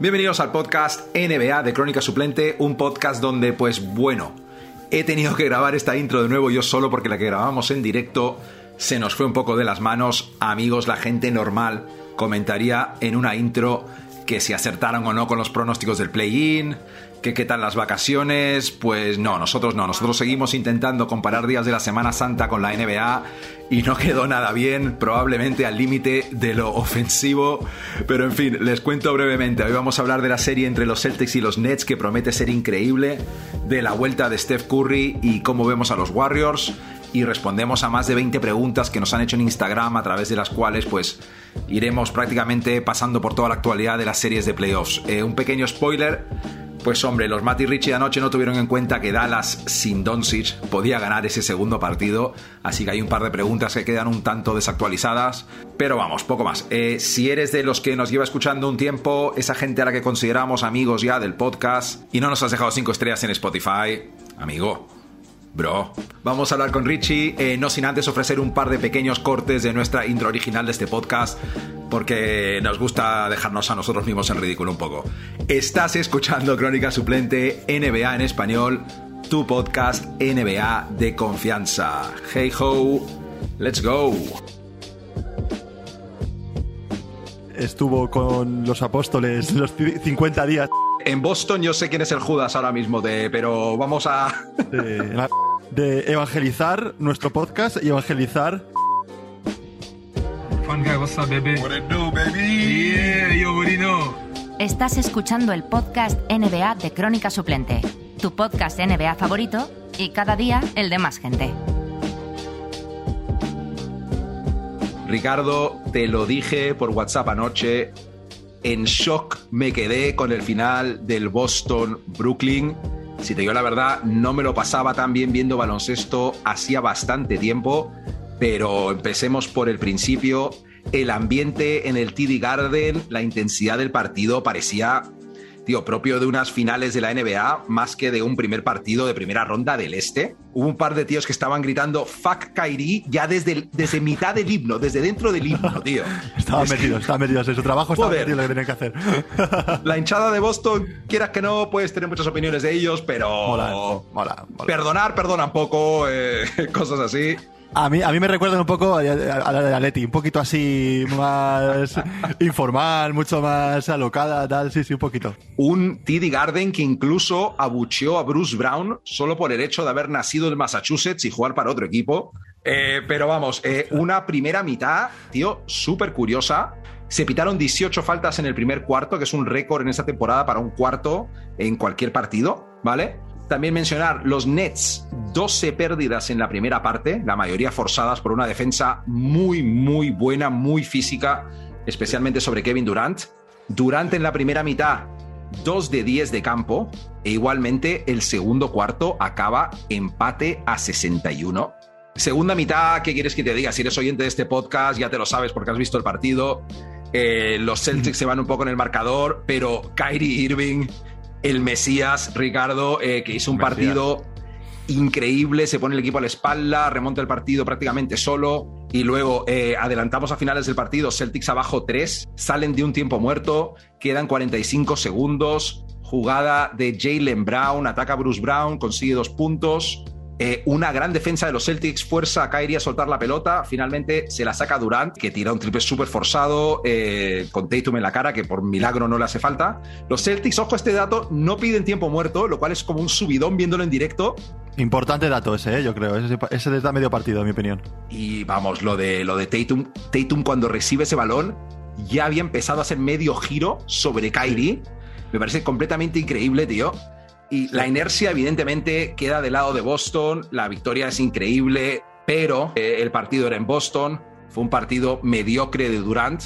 Bienvenidos al podcast NBA de Crónica Suplente, un podcast donde, pues bueno, he tenido que grabar esta intro de nuevo yo solo porque la que grabamos en directo se nos fue un poco de las manos. Amigos, la gente normal comentaría en una intro que si acertaron o no con los pronósticos del play-in, que qué tal las vacaciones, pues no, nosotros no, nosotros seguimos intentando comparar días de la Semana Santa con la NBA y no quedó nada bien, probablemente al límite de lo ofensivo, pero en fin, les cuento brevemente, hoy vamos a hablar de la serie entre los Celtics y los Nets que promete ser increíble, de la vuelta de Steph Curry y cómo vemos a los Warriors, y respondemos a más de 20 preguntas que nos han hecho en Instagram a través de las cuales pues iremos prácticamente pasando por toda la actualidad de las series de playoffs. Eh, un pequeño spoiler, pues hombre, los Matt y Richie anoche no tuvieron en cuenta que Dallas sin Doncic podía ganar ese segundo partido, así que hay un par de preguntas que quedan un tanto desactualizadas, pero vamos, poco más. Eh, si eres de los que nos lleva escuchando un tiempo, esa gente a la que consideramos amigos ya del podcast y no nos has dejado 5 estrellas en Spotify, amigo, Bro, vamos a hablar con Richie, eh, no sin antes ofrecer un par de pequeños cortes de nuestra intro original de este podcast, porque nos gusta dejarnos a nosotros mismos en ridículo un poco. Estás escuchando Crónica Suplente NBA en español, tu podcast NBA de confianza. Hey ho, let's go. Estuvo con los apóstoles los 50 días. En Boston yo sé quién es el Judas ahora mismo, de, pero vamos a... de, de evangelizar nuestro podcast y evangelizar what's up, baby? What it do, baby? Yeah, you already know. Estás escuchando el podcast NBA de Crónica Suplente, tu podcast NBA favorito y cada día el de más gente. Ricardo, te lo dije por WhatsApp anoche, en shock me quedé con el final del Boston-Brooklyn. Si te digo la verdad, no me lo pasaba tan bien viendo baloncesto hacía bastante tiempo, pero empecemos por el principio. El ambiente en el TD Garden, la intensidad del partido parecía, tío, propio de unas finales de la NBA más que de un primer partido de primera ronda del Este. Hubo un par de tíos que estaban gritando fuck Kyrie ya desde, el- desde mitad del himno, desde dentro del himno, tío. Estaban Es que- metidos, estaban metidos en su trabajo, estaban metidos en lo que tenían que hacer. La hinchada de Boston, quieras que no, puedes tener muchas opiniones de ellos, pero. Mola, mola, mola. Perdonar, perdonan poco, eh, cosas así. A mí, a mí me recuerdan un poco a, la de Atleti, un poquito así más informal, mucho más alocada, tal, sí, sí, un poquito. Un TD Garden que incluso abucheó a Bruce Brown solo por el hecho de haber nacido en Massachusetts y jugar para otro equipo. Eh, pero vamos, eh, una primera mitad, tío, súper curiosa. Se pitaron 18 faltas en el primer cuarto, que es un récord en esta temporada para un cuarto en cualquier partido, ¿vale? También mencionar los Nets, 12 pérdidas en la primera parte, la mayoría forzadas por una defensa muy, muy buena, muy física, especialmente sobre Kevin Durant. Durant en la primera mitad, 2 de 10 de campo, e igualmente el segundo cuarto acaba empate a 61. Segunda mitad, ¿qué quieres que te diga? Si eres oyente de este podcast, ya te lo sabes porque has visto el partido. Eh, los Celtics se van un poco en el marcador, pero Kyrie Irving, el Mesías, Ricardo, eh, que hizo un Mesías. partido increíble, se pone el equipo a la espalda, remonta el partido prácticamente solo y luego eh, adelantamos a finales del partido, Celtics abajo 3, salen de un tiempo muerto, quedan 45 segundos, jugada de Jalen Brown, ataca a Bruce Brown, consigue dos puntos. Eh, una gran defensa de los Celtics fuerza a Kyrie a soltar la pelota. Finalmente se la saca Durant, que tira un triple súper forzado eh, con Tatum en la cara, que por milagro no le hace falta. Los Celtics, ojo a este dato, no piden tiempo muerto, lo cual es como un subidón viéndolo en directo. Importante dato ese, ¿eh? yo creo. Ese, ese medio partido, en mi opinión. Y vamos, lo de, lo de Tatum, Tatum cuando recibe ese balón ya había empezado a hacer medio giro sobre Kyrie. Me parece completamente increíble, tío. Y la inercia, evidentemente, queda del lado de Boston. La victoria es increíble, pero eh, el partido era en Boston. Fue un partido mediocre de Durant,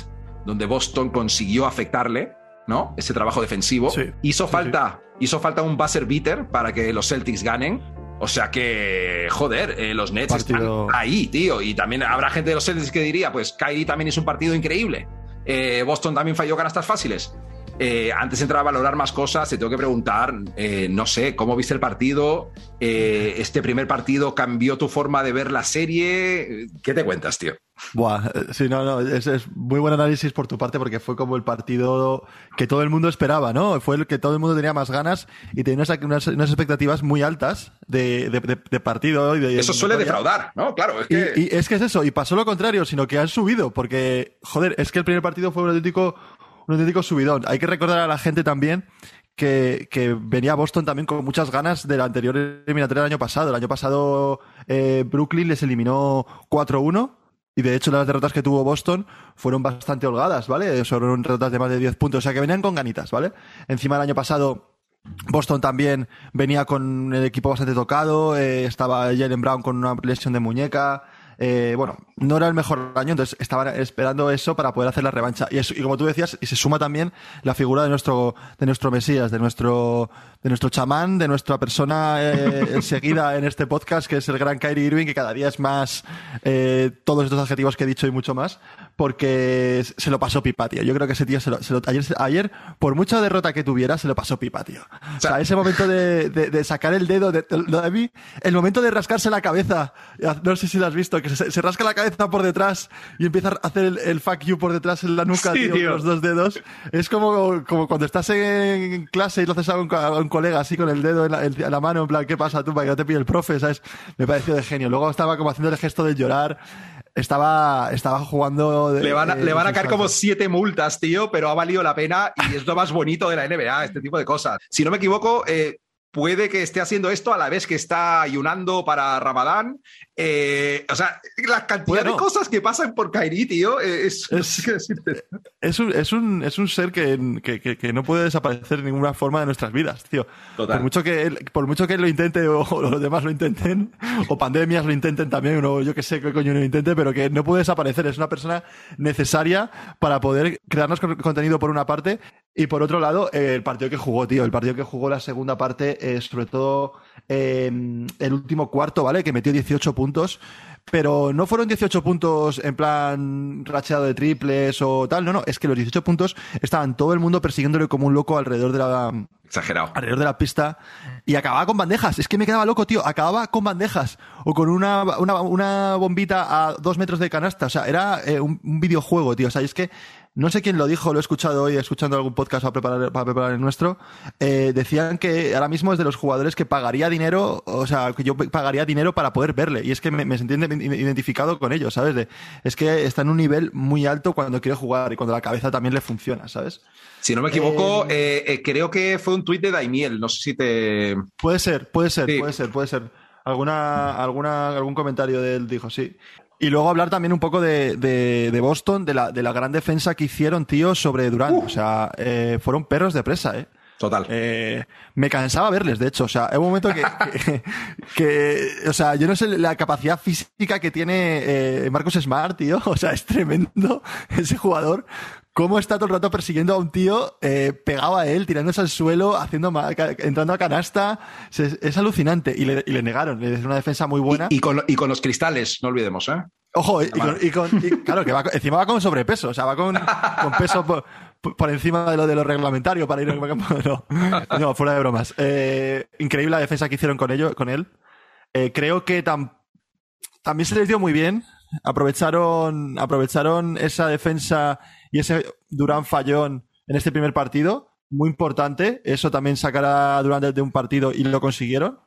donde Boston consiguió afectarle, ¿no? Ese trabajo defensivo. Sí, hizo sí, falta, hizo falta un buzzer beater para que los Celtics ganen. O sea que, joder, eh, los Nets Partido- están ahí, tío. Y también habrá gente de los Celtics que diría, pues Kyrie también es un partido increíble. Eh, Boston también falló canastas fáciles. Eh, antes de entrar a valorar más cosas, te tengo que preguntar, eh, no sé, ¿cómo viste el partido? Eh, ¿Este primer partido cambió tu forma de ver la serie? ¿Qué te cuentas, tío? Buah, sí, no, no, es, es, muy buen análisis por tu parte porque fue como el partido que todo el mundo esperaba, ¿no? Fue el que todo el mundo tenía más ganas y tenía unas, unas, expectativas muy altas de, de, de, partido. Y de, eso suele defraudar, ¿no? Claro, es que... Y, y, es que es eso, y pasó lo contrario, sino que han subido porque, joder, es que el primer partido fue un auténtico, un auténtico subidón. Hay que recordar a la gente también que, venía Boston también con muchas ganas de la anterior eliminatoria del año pasado. El año pasado eh, Brooklyn les eliminó 4-1 y de hecho las derrotas que tuvo Boston fueron bastante holgadas, ¿vale? Fueron derrotas de más de 10 puntos, o sea que venían con ganitas, ¿vale? Encima el año pasado Boston también venía con el equipo bastante tocado, eh, estaba Jalen Brown con una lesión de muñeca, eh, bueno, no era el mejor año, entonces estaban esperando eso para poder hacer la revancha. Y, como tú decías, y se suma también la figura de nuestro, de nuestro Mesías, de nuestro, de nuestro chamán, de nuestra persona eh, seguida en este podcast, que es el gran Kyrie Irving, que cada día es más eh, todos estos adjetivos que he dicho y mucho más, porque se lo pasó pipa, tío. Yo creo que ese tío se lo, se ayer, por mucha derrota que tuviera, se lo pasó pipa, tío. O sea, ese momento de, sacar el dedo, de, de el momento de rascarse la cabeza, no sé si lo has visto, que se, se, rasca la cabeza por detrás y empieza a hacer el, el fuck you por detrás en la nuca, sí, tío, tío, con los dos dedos. Es como, como cuando estás en clase y lo haces a un, a un colega así con el dedo en la, en la, mano, en plan, ¿qué pasa tú? Para que no te pille el profe, ¿sabes? Me pareció de genio. Luego estaba como haciendo el gesto de llorar. Estaba, estaba jugando. De, le van a, eh, le van a caer como siete multas, tío, pero ha valido la pena y es lo más bonito de la NBA, este tipo de cosas. Si no me equivoco, eh, puede que esté haciendo esto a la vez que está ayunando para Ramadán. Eh, o sea, la cantidad bueno, de cosas que pasan por Kairi, tío, es, es, es, un, es, un, es un ser que, que, que, no puede desaparecer de ninguna forma de nuestras vidas, tío. Total. Por mucho que él, por mucho que él lo intente o, o, los demás lo intenten, o pandemias lo intenten también, o yo que sé qué coño lo intente, pero que no puede desaparecer. Es una persona necesaria para poder crearnos contenido por una parte y por otro lado, eh, el partido que jugó, tío, el partido que jugó la segunda parte, eh, sobre todo eh, el último cuarto, ¿vale? Que metió 18 puntos, pero no fueron 18 puntos en plan racheado de triples o tal, no, no, es que los 18 puntos estaban todo el mundo persiguiéndole como un loco alrededor de la... Exagerado. Alrededor de la pista y acababa con bandejas. Es que me quedaba loco, tío. Acababa con bandejas o con una, una, una bombita a dos metros de canasta. O sea, era eh, un, un videojuego, tío. O sea, y es que no sé quién lo dijo, lo he escuchado hoy, escuchando algún podcast para preparar, para preparar el nuestro, eh, decían que ahora mismo es de los jugadores que pagaría dinero, o sea, que yo pagaría dinero para poder verle. Y es que me, me sentí identificado con ellos, ¿sabes? De, es que está en un nivel muy alto cuando quiere jugar y cuando la cabeza también le funciona, ¿sabes? Si no me equivoco, eh, eh, creo que fue un tuit de Daimiel, no sé si te... Puede ser, puede ser, sí. puede ser, puede ser. Alguna, alguna, algún comentario de él dijo, sí. Y luego hablar también un poco de, de, de Boston, de la, de la, gran defensa que hicieron, tío, sobre Durant. Uh. O sea, eh, fueron perros de presa, ¿eh? Total. Eh, me cansaba verles, de hecho. O sea, hay un momento que, que, que, o sea, yo no sé la capacidad física que tiene eh, Marcos Smart, tío. O sea, es tremendo ese jugador. Cómo está todo el rato persiguiendo a un tío eh, pegado a él, tirándose al suelo, haciendo entrando a canasta. Es, es alucinante. Y le, y le, negaron. Es una defensa muy buena. Y, y, con, y con los cristales, no olvidemos, ¿eh? Ojo, y, con, y con, claro, que va, encima va con sobrepeso, o sea, va con, con peso por, por, encima de lo de lo reglamentario para ir. No, no fuera de bromas. Eh, increíble la defensa que hicieron con ello, con él. Eh, creo que tam, también se les dio muy bien. Aprovecharon, aprovecharon esa defensa y ese Durán fallón en este primer partido. Muy importante. Eso también sacará durante de un partido y lo consiguieron.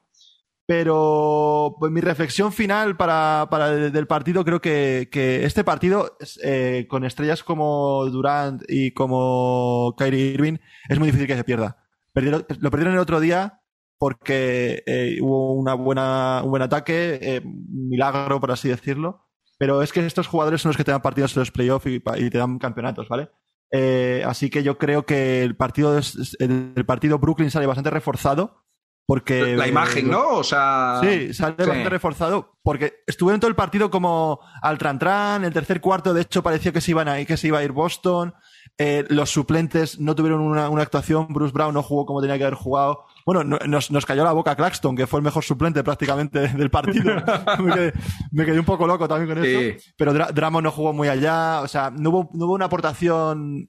Pero pues, mi reflexión final para, para el, del partido, creo que, que este partido, eh, con estrellas como Durant y como Kyrie Irving, es muy difícil que se pierda. Lo perdieron el otro día porque eh, hubo una buena, un buen ataque, eh, milagro, por así decirlo. Pero es que estos jugadores son los que te dan partidos en los playoffs y, y, te dan campeonatos, ¿vale? Eh, así que yo creo que el partido, el partido Brooklyn sale bastante reforzado porque la imagen, ¿no? O sea, sí, sale sí. bastante reforzado porque estuvieron todo el partido como al tran tran, el tercer cuarto de hecho pareció que se iban a ir, que se iba a ir Boston, eh, los suplentes no tuvieron una, una, actuación, Bruce Brown no jugó como tenía que haber jugado. Bueno, no, nos, nos, cayó la boca Claxton, que fue el mejor suplente prácticamente del partido. me, quedé, me, quedé, un poco loco también con eso. Sí. Pero Dra Dramo no jugó muy allá. O sea, no hubo, no hubo una aportación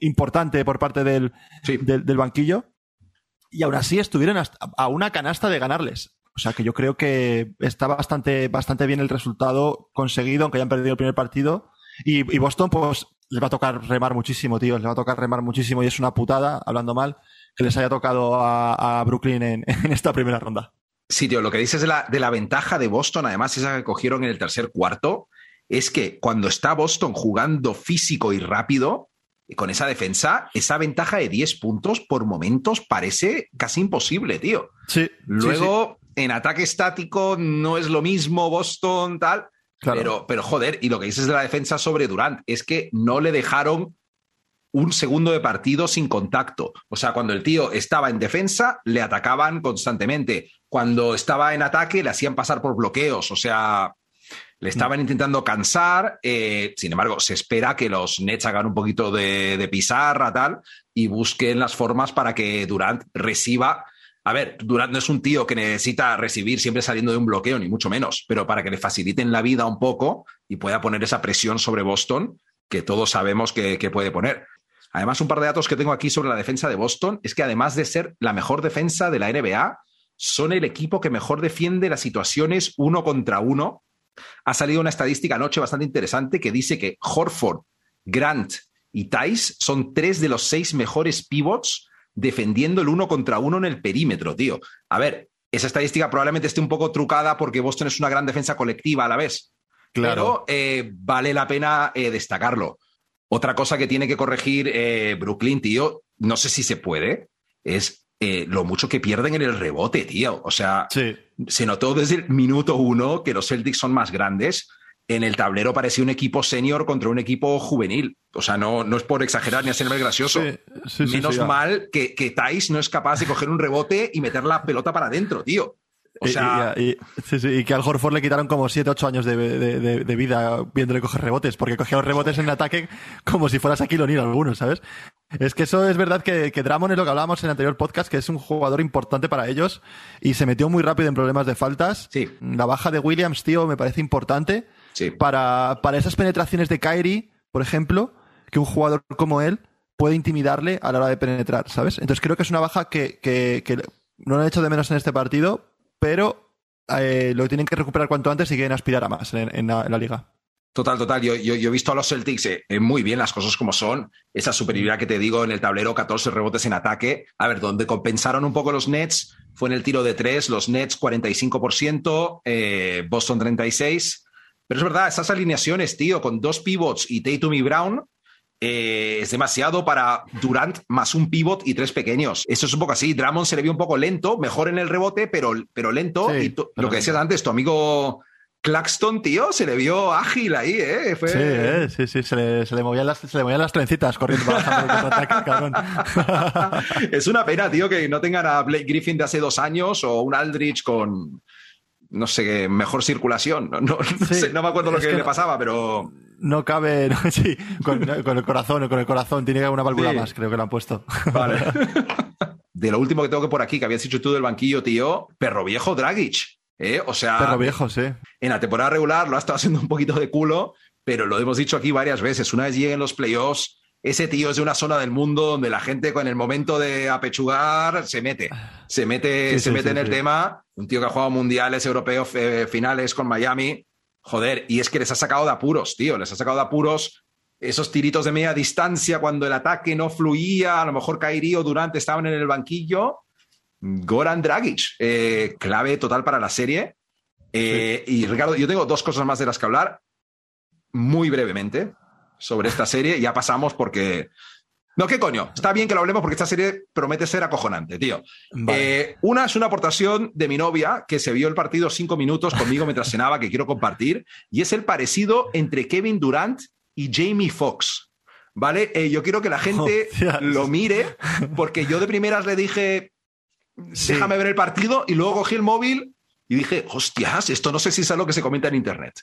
importante por parte del, sí. del, del banquillo y aún así estuvieron hasta a una canasta de ganarles. O sea que yo creo que está bastante, bastante bien el resultado conseguido, aunque hayan perdido el primer partido. Y, y Boston, pues, les va a tocar remar muchísimo, tío. Les va a tocar remar muchísimo y es una putada, hablando mal, que les haya tocado a, a Brooklyn en, en, esta primera ronda. Sí, tío, lo que dices de la, de la ventaja de Boston, además, esa que cogieron en el tercer cuarto, es que cuando está Boston jugando físico y rápido, con esa defensa, esa ventaja de 10 puntos por momentos parece casi imposible, tío. Sí. Luego, sí, sí. en ataque estático no es lo mismo Boston, tal. Claro. Pero, pero joder, y lo que dices de la defensa sobre Durant es que no le dejaron un segundo de partido sin contacto. O sea, cuando el tío estaba en defensa, le atacaban constantemente. Cuando estaba en ataque, le hacían pasar por bloqueos. O sea, le estaban intentando cansar. Eh, sin embargo, se espera que los Nets hagan un poquito de, de, pizarra, tal, y busquen las formas para que Durant reciba. A ver, Durant no es un tío que necesita recibir siempre saliendo de un bloqueo, ni mucho menos, pero para que le faciliten la vida un poco y pueda poner esa presión sobre Boston que todos sabemos que, que puede poner. Además, un par de datos que tengo aquí sobre la defensa de Boston es que además de ser la mejor defensa de la NBA, son el equipo que mejor defiende las situaciones uno contra uno. Ha salido una estadística anoche bastante interesante que dice que Horford, Grant y Tice son tres de los seis mejores pivots defendiendo el uno contra uno en el perímetro, tío. A ver, esa estadística probablemente esté un poco trucada porque Boston es una gran defensa colectiva a la vez. Claro. Pero eh, vale la pena eh, destacarlo. Otra cosa que tiene que corregir eh, Brooklyn, tío, no sé si se puede, es lo mucho que pierden en el rebote, tío. O sea, sí. se notó desde el minuto uno que los Celtics son más grandes. En el tablero parecía un equipo senior contra un equipo juvenil. O sea, no, no es por exagerar ni hacerme gracioso. Sí, sí, Menos mal que, que Thais no es capaz de coger un rebote y meter la pelota para adentro, tío. O sea... y, y, sí, sí, y, que al Horford le quitaron como 7, 8 años de, de, de, de, vida viéndole coger rebotes, porque cogía los rebotes en el ataque como si fuera Shaquille O'Neal algunos, ¿sabes? Es que eso es verdad que, que Dramon es lo que hablábamos en el anterior podcast, que es un jugador importante para ellos y se metió muy rápido en problemas de faltas. Sí. La baja de Williams, tío, me parece importante sí. para, para esas penetraciones de Kyrie, por ejemplo, que un jugador como él puede intimidarle a la hora de penetrar, ¿sabes? Entonces creo que es una baja que, que, que no lo han hecho de menos en este partido, pero eh, lo tienen que recuperar cuanto antes y quieren aspirar a más en, en, la, en la, liga. Total, total. Yo, yo, yo, he visto a los Celtics eh, eh, muy bien las cosas como son. Esa superioridad que te digo en el tablero, 14 rebotes en ataque. A ver, donde compensaron un poco los Nets fue en el tiro de tres. Los Nets 45%, eh, Boston 36%. Pero es verdad, esas alineaciones, tío, con dos pivots y Tatum y Brown, eh, es demasiado para Durant más un pivot y tres pequeños. Eso es un poco así. Drummond se le vio un poco lento, mejor en el rebote, pero, pero lento. Sí, y tu, lo que decías antes, tu amigo Claxton, tío, se le vio ágil ahí, ¿eh? Fue... Sí, eh, sí, sí, se le, se le, movían las, se le movían las trencitas corriendo para cabrón. es una pena, tío, que no tengan a Blake Griffin de hace dos años o un Aldrich con, no sé, mejor circulación. No, no, no, Sí, sé, no me acuerdo lo que, que le pasaba, pero No cabe, no, sí, con, con el corazón, con el corazón, tiene una válvula Sí. más, creo que le han puesto. Vale. de lo último que tengo que por aquí, que habías dicho tú del banquillo, tío, perro viejo Dragic. ¿eh? O sea, Perro viejo, sí. en la temporada regular lo ha estado haciendo un poquito de culo, pero lo hemos dicho aquí varias veces. Una vez lleguen los playoffs, ese tío es de una zona del mundo donde la gente con el momento de apechugar se mete, se mete, Sí, se sí, mete sí, en el tema. Un tío que ha jugado mundiales, europeos, eh, finales con Miami. Joder, y es que les ha sacado de apuros, tío, les ha sacado de apuros esos tiritos de media distancia cuando el ataque no fluía, a lo mejor Kyrie o Durant estaban en el banquillo. Goran Dragic, eh, clave total para la serie. Eh, Y Ricardo, yo tengo dos cosas más de las que hablar, muy brevemente, sobre esta serie. Ya pasamos porque. No, ¿qué coño? Está bien que lo hablemos porque esta serie promete ser acojonante, tío. Vale. Eh, una es una aportación de mi novia que se vio el partido cinco minutos conmigo mientras cenaba que quiero compartir y es el parecido entre Kevin Durant y Jamie Foxx. ¿Vale? Eh, yo quiero que la gente lo mire porque yo de primeras le dije, Sí. déjame ver el partido y luego cogí el móvil y dije, hostias, esto no sé si es algo que se comenta en internet.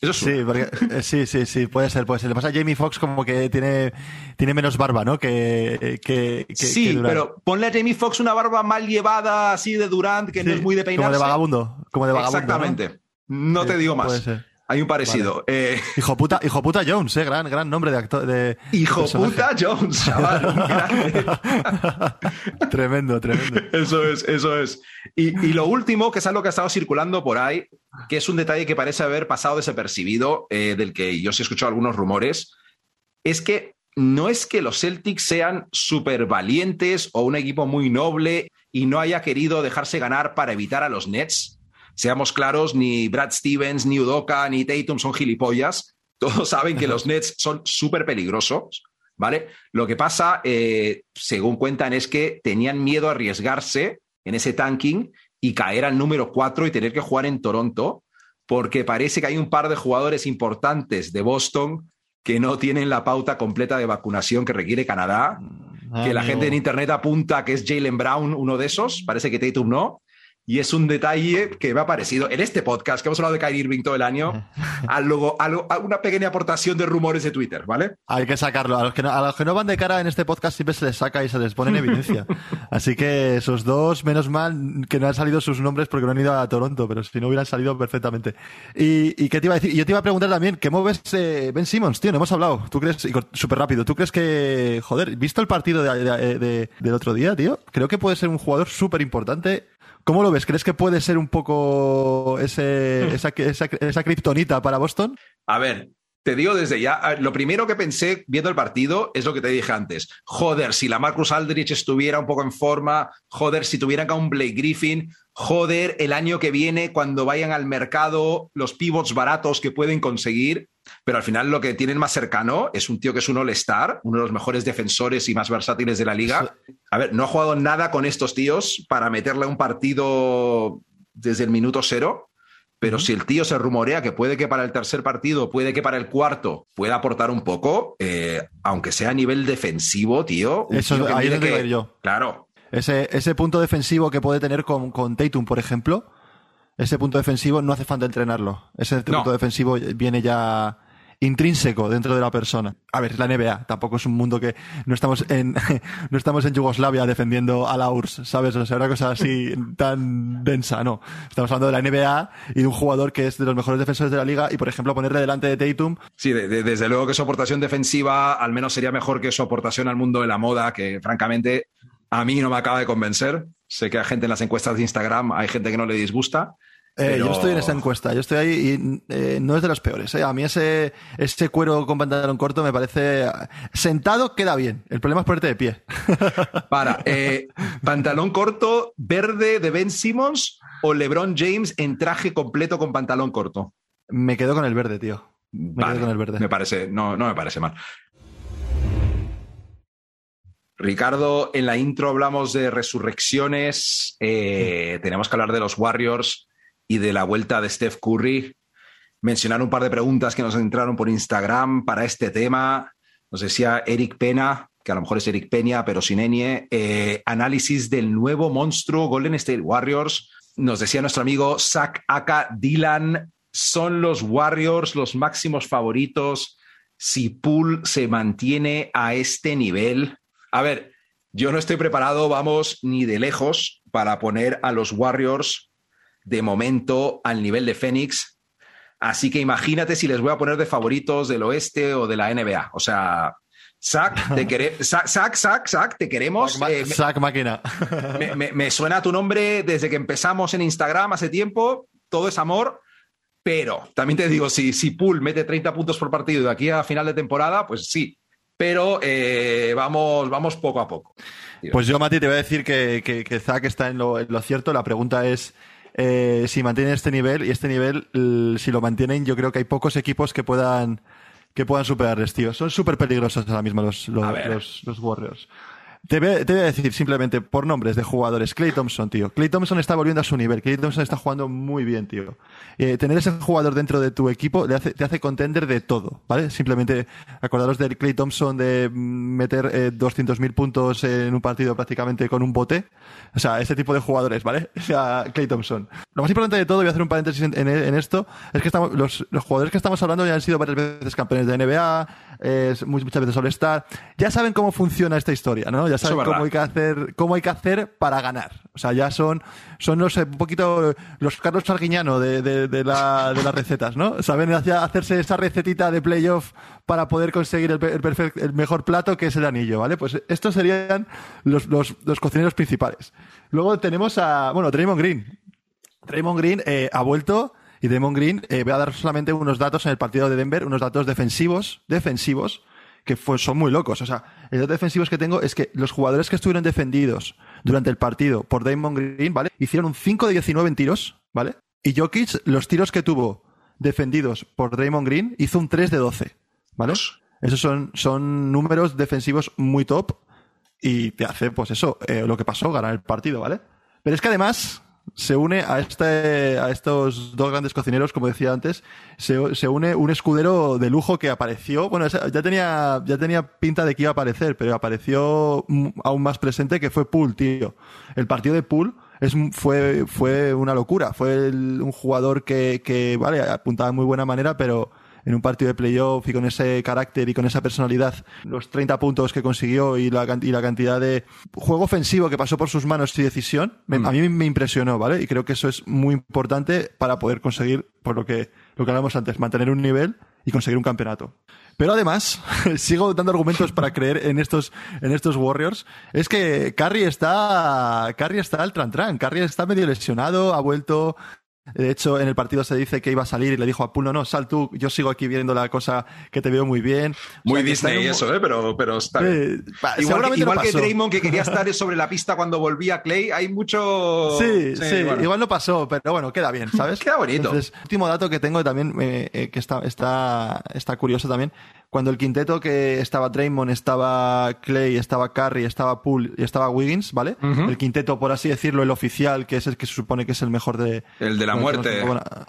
Eso es Sí, porque, eh, sí, sí, sí, puede ser, puede ser. Le pasa a Jamie Foxx como que tiene, tiene menos barba, ¿no? Que, que, que sí, que pero ponle a Jamie Foxx una barba mal llevada así de Durant que no es muy de peinarse. Como de vagabundo, como de vagabundo. ¿no? Exactamente. No, te Sí, digo Puede más. ser. Hay un parecido. Eh, Hijo puta, hijo puta Jones, eh, gran, gran nombre de actor. De hijo puta Jones, chaval. tremendo, tremendo. Eso es, eso es. Y, y lo último, que es algo que ha estado circulando por ahí, que es un detalle que parece haber pasado desapercibido, eh, del que yo sí he escuchado algunos rumores, es que no es que los Celtics sean súper valientes o un equipo muy noble y no haya querido dejarse ganar para evitar a los Nets. Seamos claros, ni Brad Stevens, ni Udoka, ni Tatum son gilipollas. Todos saben que los Nets son súper peligrosos, ¿vale? Lo que pasa, eh, según cuentan, es que tenían miedo a arriesgarse en ese tanking y caer al número 4 y tener que jugar en Toronto, porque parece que hay un par de jugadores importantes de Boston que no tienen la pauta completa de vacunación que requiere Canadá, que la gente en Internet apunta que es Jalen Brown uno de esos, parece que Tatum no. Y es un detalle que me ha parecido en este podcast, que hemos hablado de Kyrie Irving todo el año, a luego, a lo- a una pequeña aportación de rumores de Twitter, ¿vale? Hay que sacarlo. A los que, no, a los que no van de cara en este podcast siempre se les saca y se les pone en evidencia. Así que esos dos, menos mal que no han salido sus nombres porque no han ido a Toronto, pero si no hubieran salido perfectamente. ¿Y, y qué te iba a decir? Yo te iba a preguntar también, ¿cómo ves eh, Ben Simmons, tío? No hemos hablado. ¿Tú crees, súper rápido, ¿tú crees que, joder, visto el partido de- de- de- del otro día, tío? Creo que puede ser un jugador súper importante. ¿Cómo lo ves? ¿Crees que puede ser un poco ese, esa, esa, esa kriptonita para Boston? A ver, te digo desde ya, lo primero que pensé viendo el partido es lo que te dije antes. Joder, si la Marcus Aldrich estuviera un poco en forma, joder, si tuvieran a un Blake Griffin, joder, el año que viene cuando vayan al mercado los pivots baratos que pueden conseguir, pero al final lo que tienen más cercano es un tío que es un all-star, uno de los mejores defensores y más versátiles de la liga. A ver, no ha jugado nada con estos tíos para meterle a un partido desde el minuto cero. Pero si el tío se rumorea que puede que para el tercer partido, puede que para el cuarto pueda aportar un poco, eh, aunque sea a nivel defensivo, tío. Eso- tío que ahí es que- yo. Claro. Ese, ese punto defensivo que puede tener con, con Tatum, por ejemplo, ese punto defensivo no hace falta entrenarlo. Ese No. punto defensivo viene ya intrínseco dentro de la persona. A ver, la NBA tampoco es un mundo que no estamos en no estamos en Yugoslavia defendiendo a la URSS, ¿sabes? O sea, una cosa así tan densa, no. Estamos hablando de la NBA y de un jugador que es de los mejores defensores de la liga y, por ejemplo, ponerle delante de Tatum Sí, de- de- desde luego que su aportación defensiva al menos sería mejor que su aportación al mundo de la moda, que francamente a mí no me acaba de convencer. Sé que hay gente en las encuestas de Instagram, hay gente que no le disgusta. Eh, Yo estoy en esa encuesta, yo estoy ahí y eh, no es de los peores. eh. A mí ese, ese cuero con pantalón corto me parece... Sentado queda bien, el problema es ponerte de pie. Para, pantalón corto, verde de Ben Simmons o LeBron James en traje completo con pantalón corto. me quedo con el verde, tío. Me Vale, quedo con el verde. Me parece, no, no me parece mal. Ricardo, en la intro hablamos de resurrecciones, eh, tenemos que hablar de los Warriors y de la vuelta de Steph Curry. Mencionar un par de preguntas que nos entraron por Instagram para este tema. Nos decía Eric Pena, que a lo mejor es Eric Peña, pero sin ñ, eh, análisis del nuevo monstruo Golden State Warriors. Nos decía nuestro amigo Zach Aka Dylan, son los Warriors los máximos favoritos si Poole se mantiene a este nivel. A ver, yo no estoy preparado, vamos, ni de lejos para poner a los Warriors de momento al nivel de Phoenix. Así que imagínate si les voy a poner de favoritos del oeste o de la NBA. O sea, Zach, te quere- Zach, Zach, Zach, Zach, te queremos. Eh, me- Sac máquina. me, me- me suena tu nombre desde que empezamos en Instagram hace tiempo. Todo es amor. Pero también te digo, si, si Poole mete 30 puntos por partido de aquí a final de temporada, pues sí. Pero eh, vamos, vamos poco a poco. Pues yo, Mati, te voy a decir que, que, está en lo, en lo cierto. La pregunta es eh, si mantienen este nivel y este nivel, si lo mantienen, yo creo que hay pocos equipos que puedan que puedan superarles, tío. Son súper peligrosos ahora mismo los, los, los Warriors. Te voy, te voy a decir simplemente por nombres de jugadores. Clay Thompson, tío. Clay Thompson está volviendo a su nivel. Clay Thompson está jugando muy bien, tío. Eh, tener ese jugador dentro de tu equipo le hace- te hace contender de todo, ¿vale? Simplemente acordaros del Clay Thompson de meter eh, 200.000 puntos en un partido prácticamente con un bote. O sea, ese tipo de jugadores, ¿vale? O sea, Clay Thompson. Lo más importante de todo, voy a hacer un paréntesis en, en- en esto, es que estamos, los, los jugadores que estamos hablando ya han sido varias veces campeones de NBA, eh, muchas veces All-Star. Ya saben cómo funciona esta historia, ¿no? Ya saben cómo hay que hacer, cómo hay que hacer para ganar. O sea, ya son, son los, un poquito los Carlos Arguiñano de, de, de las recetas, ¿no? Saben hacerse esa recetita de playoff para poder conseguir el, mejor plato que es el anillo, ¿vale? Pues estos serían los, los, los cocineros principales. Luego tenemos a, bueno, Draymond Green. Draymond Green eh, ha vuelto y Draymond Green, eh, voy a dar solamente unos datos en el partido de Denver, unos datos defensivos, defensivos, que son muy locos. O sea, dato defensivos que tengo es que los jugadores que estuvieron defendidos durante el partido por Draymond Green, ¿vale? Hicieron un 5 de 19 en tiros, ¿vale? Y Jokic, los tiros que tuvo defendidos por Draymond Green, hizo un 3 de 12, ¿vale? Esos son, son números defensivos muy top y te hace, pues eso, eh, lo que pasó, ganar el partido, ¿vale? Pero es que además, se une a, este, a estos dos grandes cocineros, como decía antes, se, se, une un escudero de lujo que apareció, bueno, ya tenía, ya tenía pinta de que iba a aparecer, pero apareció aún más presente que fue Pool, tío. El partido de Pool es, fue, fue una locura, fue un jugador que, que, vale, apuntaba de muy buena manera, pero en un partido de playoff y con ese carácter y con esa personalidad, los 30 puntos que consiguió y la, y la cantidad de juego ofensivo que pasó por sus manos y decisión, mm. a mí me impresionó, ¿vale? Y creo que eso es muy importante para poder conseguir, por lo que, lo que hablamos antes, mantener un nivel y conseguir un campeonato. Pero además, sigo dando argumentos para creer en estos, en estos Warriors. Es que Curry está, Curry está al tran tran. Curry está medio lesionado, ha vuelto de hecho, en el partido se dice que iba a salir y le dijo a Poole, no, sal tú, yo sigo aquí viendo la cosa que te veo muy bien. Muy Disney eso, ¿eh? Pero, pero está igual, que, igual que, Draymond que quería estar sobre la pista cuando volvía Clay, hay mucho... Sí, sí, igual no pasó, pero bueno, queda bien, ¿sabes? queda bonito. último dato que tengo también, eh, que está, está, está curioso también, cuando el quinteto que estaba Draymond, estaba Clay, estaba Curry, estaba Poole y estaba Wiggins, ¿vale? El quinteto, por así decirlo, el oficial, que es el que se supone que es el mejor de... El de la muerte.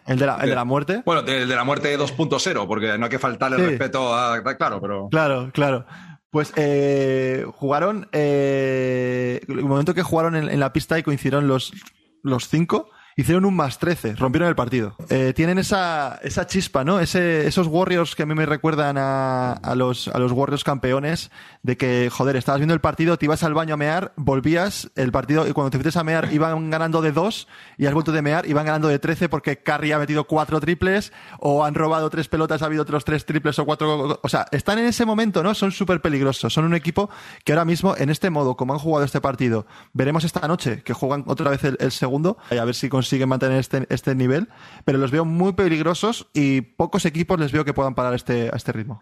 el, de la, el de la muerte. Bueno, el de la muerte 2.0, porque no hay que faltarle el respeto a... Claro, pero... Claro, claro. Pues eh, jugaron, eh, el momento que jugaron en, en, la pista y coincidieron los, los cinco, hicieron un más 13, rompieron el partido. Eh, tienen esa, esa chispa, ¿no? Ese, esos Warriors que a mí me recuerdan a, a, los, a los Warriors campeones, de que, joder, estabas viendo el partido, te ibas al baño a mear, volvías, el partido, y cuando te fuiste a mear iban ganando de 2 y has vuelto de mear, iban ganando de 13 porque Curry ha metido cuatro triples o han robado tres pelotas, ha habido otros tres triples o cuatro, o sea, están en ese momento, ¿no? Son súper peligrosos, son un equipo que ahora mismo, en este modo, como han jugado este partido, veremos esta noche que juegan otra vez el, el segundo, a ver si consiguen mantener este, este nivel, pero los veo muy peligrosos y pocos equipos les veo que puedan parar este, a este ritmo.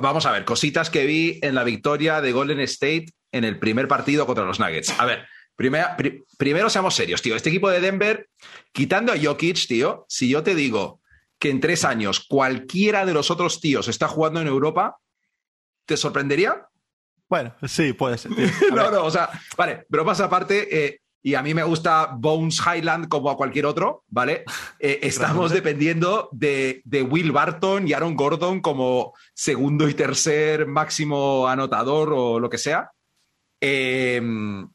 vamos a ver, cositas que vi en la victoria de Golden State en el primer partido contra los Nuggets. A ver, primero seamos serios, tío. Este equipo de Denver, quitando a Jokic, tío, si yo te digo que en tres años cualquiera de los otros tíos está jugando en Europa, ¿te sorprendería? Bueno, sí, puede ser. no, no, o sea, vale, pero pasa aparte, eh, y a mí me gusta Bones Highland como a cualquier otro, ¿vale? Eh, estamos dependiendo de, Will Barton y Aaron Gordon como segundo y tercer máximo anotador o lo que sea. Em,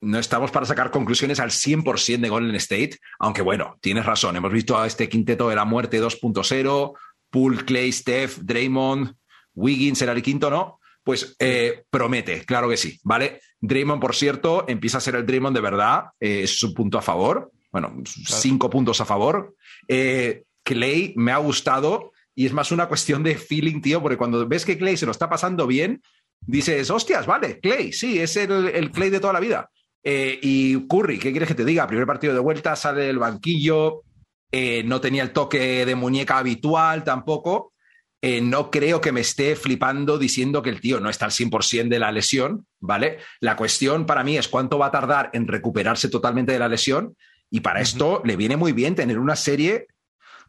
no estamos para sacar conclusiones al 100% de Golden State, aunque bueno, tienes razón, hemos visto a este quinteto de la muerte 2.0, Poole, Clay, Steph, Draymond, Wiggins era el quinto, ¿no? Pues eh, promete, claro que sí, ¿vale? Draymond, por cierto, empieza a ser el Draymond de verdad, eh, es su punto a favor, bueno, cinco puntos a favor. Eh, Clay me ha gustado y es más una cuestión de feeling, tío, porque cuando ves que Clay se lo está pasando bien, dices, hostias, vale, Clay, sí, es el, Clay de toda la vida. y Curry, ¿qué quieres que te diga? Primer partido de vuelta, sale del banquillo, no tenía el toque de muñeca habitual tampoco. Eh, no creo que me esté flipando diciendo que el tío no está al 100% de la lesión, ¿vale? La cuestión para mí es cuánto va a tardar en recuperarse totalmente de la lesión y para esto le viene muy bien tener una serie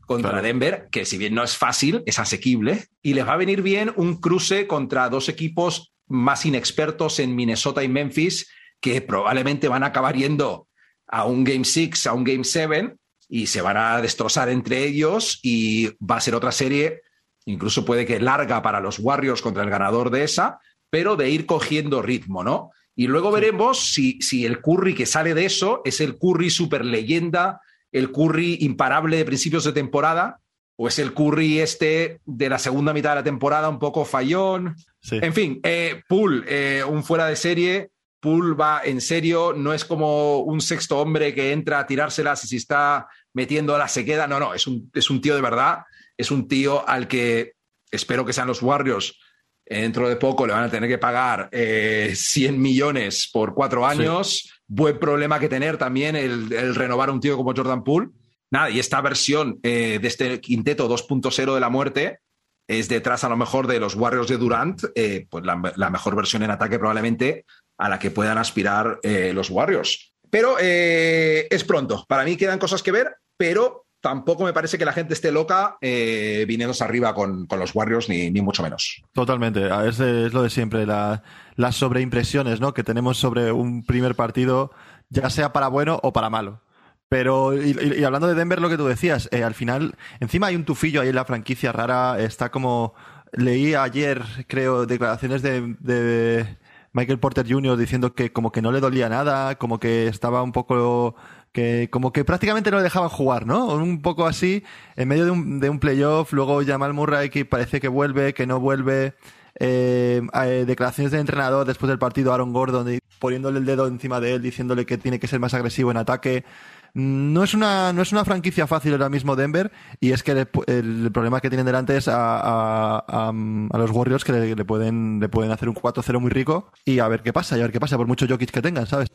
contra Denver, que si bien no es fácil, es asequible, y les va a venir bien un cruce contra dos equipos más inexpertos en Minnesota y Memphis, que probablemente van a acabar yendo a un Game 6, a un Game 7, y se van a destrozar entre ellos y va a ser otra serie incluso puede que larga para los Warriors contra el ganador de esa, pero de ir cogiendo ritmo, ¿no? Y luego veremos si, si el Curry que sale de eso es el Curry super leyenda, el Curry imparable de principios de temporada, o es el Curry este de la segunda mitad de la temporada un poco fallón. En fin, eh, Pool, eh, un fuera de serie, Poole va en serio, no es como un sexto hombre que entra a tirárselas y si está metiendo se queda. No, no, es un, es un tío de verdad, es un tío al que espero que sean los Warriors. Dentro de poco le van a tener que pagar 100 eh, millones por cuatro años. Buen problema que tener también el, renovar a un tío como Jordan Poole. Nada, y esta versión eh, de este quinteto 2.0 de la muerte es detrás a lo mejor de los Warriors de Durant, eh, pues la, mejor versión en ataque probablemente a la que puedan aspirar eh, los Warriors. Pero es pronto. Para mí quedan cosas que ver, pero tampoco me parece que la gente esté loca eh, viniéndose arriba con, los Warriors, ni, mucho menos. Totalmente. Es, es lo de siempre, las sobreimpresiones ¿no? que tenemos sobre un primer partido, ya sea para bueno o para malo. Pero, y, hablando de Denver, lo que tú decías, al final, encima hay un tufillo ahí en la franquicia rara, está como, leí ayer, creo, declaraciones de Michael Porter Jr. diciendo que como que no le dolía nada, como que estaba un poco que como que prácticamente no le dejaban jugar, ¿no? Un poco así, en medio de un, de un playoff, luego Jamal Murray que parece que vuelve, que no vuelve, eh, eh, declaraciones del entrenador después del partido Aaron Gordon poniéndole el dedo encima de él, diciéndole que tiene que ser más agresivo en ataque. No es una, no es una franquicia fácil ahora mismo Denver y es que el, problema que tienen delante es a, a, los Warriors que le, pueden, le pueden hacer un 4-0 muy rico y a ver qué pasa, y a ver qué pasa por mucho Jokic que tengan, ¿sabes?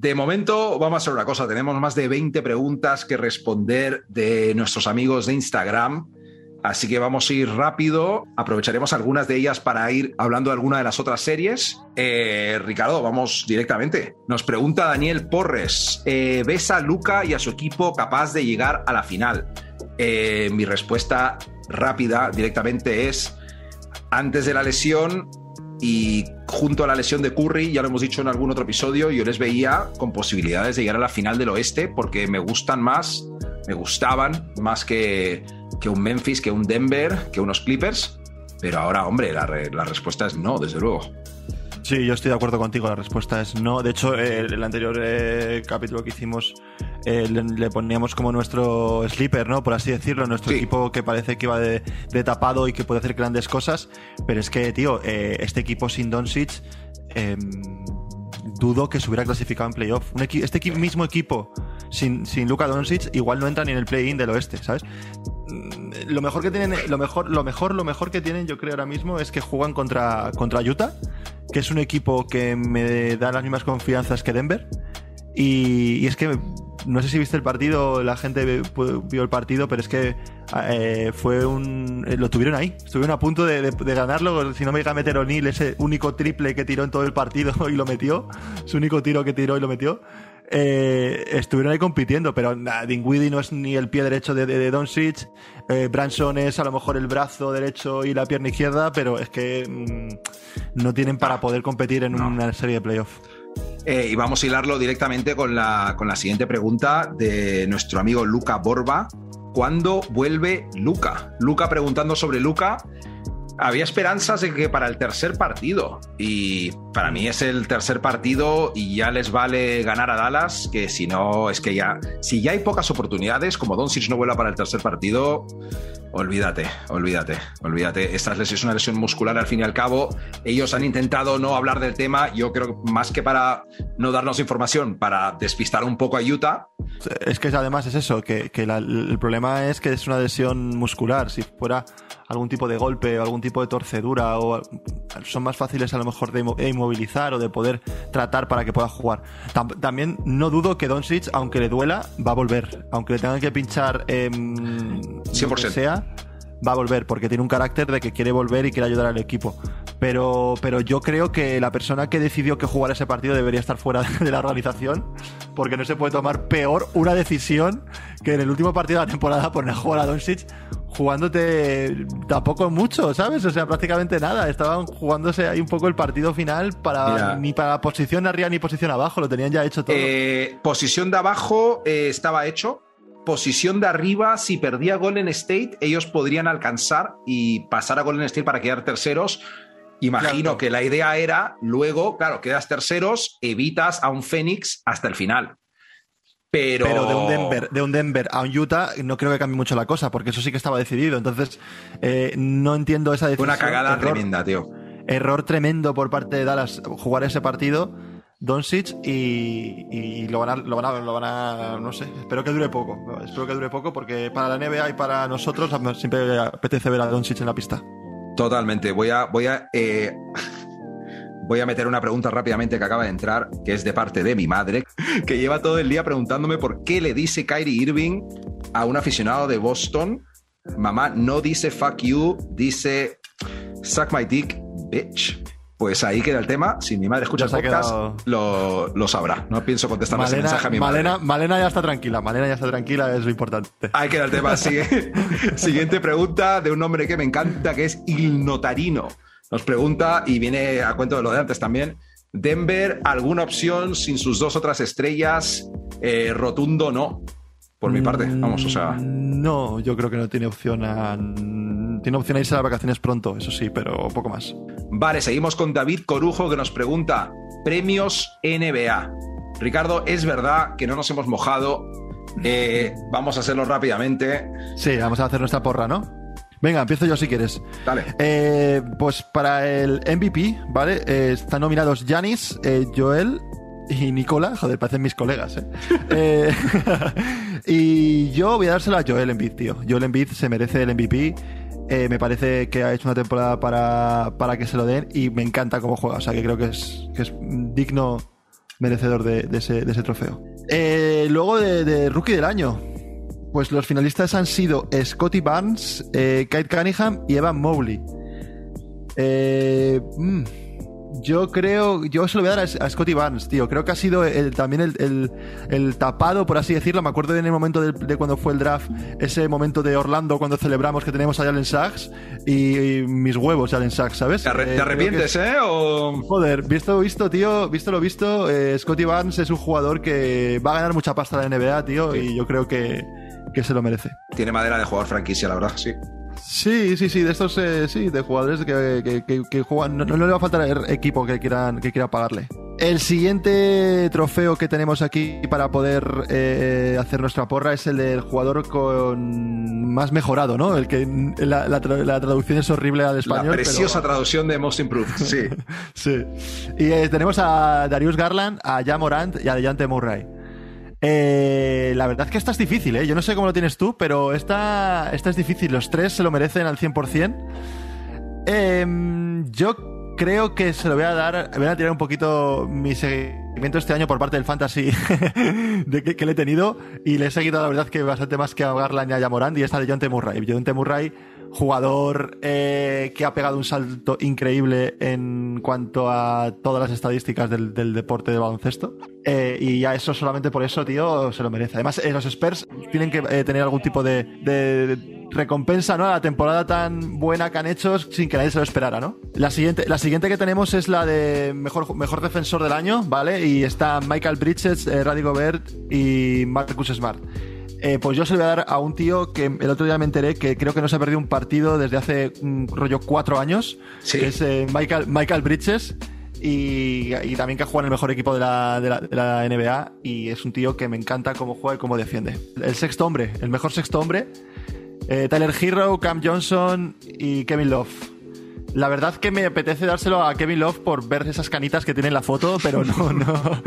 De momento, vamos a hacer una cosa. Tenemos más de 20 preguntas que responder de nuestros amigos de Instagram. Así que vamos a ir rápido. Aprovecharemos algunas de ellas para ir hablando de alguna de las otras series. Eh, Ricardo, vamos directamente. Nos pregunta Daniel Porres: eh, ¿Ves a Luca y a su equipo capaz de llegar a la final? Eh, mi respuesta rápida directamente es: antes de la lesión y junto a la lesión de Curry, ya lo hemos dicho en algún otro episodio, yo les veía con posibilidades de llegar a la final del oeste porque me gustan más, me gustaban más que que un Memphis, que un Denver, que unos Clippers. Pero ahora, hombre, la, respuesta es no, desde luego. Sí, yo estoy de acuerdo contigo, la respuesta es no. De hecho, el, el anterior eh, capítulo que hicimos eh, le, poníamos como nuestro sleeper, ¿no? Por así decirlo, nuestro equipo que parece que va de, tapado y que puede hacer grandes cosas. Pero es que, tío, eh, este equipo sin Doncic em, dudo que se hubiera clasificado en playoff. este mismo equipo sin, sin Luka Doncic igual no entra ni en el play-in del oeste, ¿sabes? lo mejor que tienen, lo mejor, lo mejor, lo mejor que tienen, yo creo ahora mismo, es que juegan contra, contra Utah, que es un equipo que me da las mismas confianzas que Denver. Y, es que no sé si viste el partido, la gente vio el partido, pero es que eh, fue un. Eh, lo tuvieron ahí. Estuvieron a punto de, ganarlo. Si no me llega a meter O'Neill, ese único triple que tiró en todo el partido y lo metió. Su único tiro que tiró y lo metió eh, estuvieron ahí compitiendo, pero Dingwiddie no es ni el pie derecho de, de, Doncic, eh, Branson es a lo mejor el brazo derecho y la pierna izquierda, pero es que mm, no tienen para poder competir en una serie de playoffs. Eh, y vamos a hilarlo directamente con la, con la siguiente pregunta de nuestro amigo Luca Borba. ¿Cuándo vuelve Luca? Luca preguntando sobre Luca había esperanzas de que para el tercer partido, y para mí es el tercer partido y ya les vale ganar a Dallas, que si no, es que ya, si ya hay pocas oportunidades, como Doncic no vuela para el tercer partido, olvídate, olvídate, olvídate. Esta es una lesión muscular al fin y al cabo. Ellos han intentado no hablar del tema, yo creo más que para no darnos información, para despistar un poco a Utah. Es que además es eso, que, el problema es que es una lesión muscular. Si fuera algún tipo de golpe o algún tipo de torcedura o son más fáciles a lo mejor de inmovilizar o de poder tratar para que pueda jugar. También no dudo que Doncic, aunque le duela, va a volver. Aunque le tengan que pinchar eh, 100%. sea, va a volver porque tiene un carácter de que quiere volver y quiere ayudar al equipo. Pero, pero yo creo que la persona que decidió que jugar ese partido debería estar fuera de la organización porque no se puede tomar peor una decisión que en el último partido de la temporada poner a jugar a Doncic jugándote tampoco mucho, ¿sabes? O sea, prácticamente nada. Estaban jugándose ahí un poco el partido final para ni para posición arriba ni posición abajo, lo tenían ya hecho todo. Eh, posición de abajo eh, estaba hecho, posición de arriba, si perdía Golden State, ellos podrían alcanzar y pasar a Golden State para quedar terceros. Imagino que la idea era, luego, claro, quedas terceros, evitas a un Phoenix hasta el final. Pero... de un Denver, de un Denver a un Utah no creo que cambie mucho la cosa, porque eso sí que estaba decidido. Entonces, eh, no entiendo esa decisión. Una cagada tremenda, tío. error tremendo por parte de Dallas jugar ese partido, Doncic, y, y lo, van a, lo, van a, lo van a, no sé, espero que dure poco. Espero que dure poco porque para la NBA y para nosotros siempre apetece ver a Doncic en la pista. Totalmente. Voy a, voy a, eh, voy a meter una pregunta rápidamente que acaba de entrar, que es de parte de mi madre, que lleva todo el día preguntándome por qué le dice Kyrie Irving a un aficionado de Boston, mamá, no dice fuck you, dice suck my dick, bitch. Pues ahí queda el tema. Si mi madre escucha el podcast, lo, lo, sabrá. No pienso contestar ese mensaje a mi Malena, madre. Malena ya está tranquila. Malena ya está tranquila, es lo importante. Ahí queda el tema. Siguiente pregunta de un nombre que me encanta, que es Il Notarino. Nos pregunta, y viene a cuento de lo de antes también, Denver, ¿alguna opción sin sus dos otras estrellas? Eh, rotundo no. Por mi parte, vamos, o sea. No, yo creo que no tiene opción a. Tiene opción a irse a las vacaciones pronto, eso sí, pero poco más. Vale, seguimos con David Corujo que nos pregunta: Premios NBA. Ricardo, es verdad que no nos hemos mojado. Eh, vamos a hacerlo rápidamente. Sí, vamos a hacer nuestra porra, ¿no? Venga, empiezo yo si quieres. Dale. Eh, pues para el MVP, ¿vale? Eh, están nominados Janis, Joel y Nicola. Joder, parecen mis colegas, ¿eh? eh y yo voy a dárselo a Joel Embiid, tío. Joel Embiid se merece el MVP. Eh, me parece que ha hecho una temporada para, para, que se lo den y me encanta cómo juega. O sea que creo que es, que es digno merecedor de, ese, de ese, trofeo. Luego de, Rookie del Año. Pues los finalistas han sido Scotty Barnes, eh, Kate Cunningham y Evan Mowley. Eh, mmm, yo creo, yo se lo voy a dar a, a Scotty Barnes, tío. Creo que ha sido el, también el, el, el, tapado, por así decirlo. Me acuerdo en el momento de, de, cuando fue el draft, ese momento de Orlando cuando celebramos que tenemos a Jalen Sachs y, y mis huevos, Jalen Sachs, ¿sabes? ¿Te, arre te arrepientes, es, eh? O... Joder, visto, visto, tío, visto lo visto, eh, Scotty Barnes es un jugador que va a ganar mucha pasta en la NBA, tío, sí. y yo creo que, que se lo merece. Tiene madera de jugador franquicia, la verdad, sí. Sí, sí, sí, de estos, eh, sí, de jugadores que, que, que, que juegan. No, no, le va a faltar equipo que quieran, que quiera pagarle. El siguiente trofeo que tenemos aquí para poder eh, hacer nuestra porra es el del jugador con más mejorado, ¿no? El que la, la, la traducción es horrible al español. La preciosa pero... traducción de Most Improved, sí. sí. Y eh, tenemos a Darius Garland, a Ja Morant y a Dejante Murray. Eh, la verdad es que esta es difícil, ¿eh? Yo no sé cómo lo tienes tú, pero esta, esta es difícil. Los tres se lo merecen al 100%. Eh, yo creo que se lo voy a dar. Voy a tirar un poquito mi seguimiento este año por parte del Fantasy de que, le he tenido. Y le he seguido, la verdad, que bastante más que a Garland y Morand. Y esta de Jonte Murray. Jonte Murray, jugador eh, que ha pegado un salto increíble en cuanto a todas las estadísticas del, deporte de baloncesto. Eh, y ya eso, solamente por eso, tío, se lo merece. Además, eh, los Spurs tienen que tener algún tipo de, recompensa, ¿no? A la temporada tan buena que han hecho sin que nadie se lo esperara, ¿no? La siguiente, la siguiente que tenemos es la de mejor, mejor defensor del año, ¿vale? Y está Michael Bridges, eh, Raddy Gobert y Marcus Smart. Eh, pues yo se lo voy a dar a un tío que el otro día me enteré que creo que no se ha perdido un partido desde hace un rollo cuatro años. Sí. Que es eh, Michael, Michael Bridges. Y, y, también que juega en el mejor equipo de la, de, la, de la, NBA. Y es un tío que me encanta cómo juega y cómo defiende. El sexto hombre, el mejor sexto hombre. Eh, Tyler Hero, Cam Johnson y Kevin Love. La verdad que me apetece dárselo a Kevin Love por ver esas canitas que tiene en la foto, pero no, no.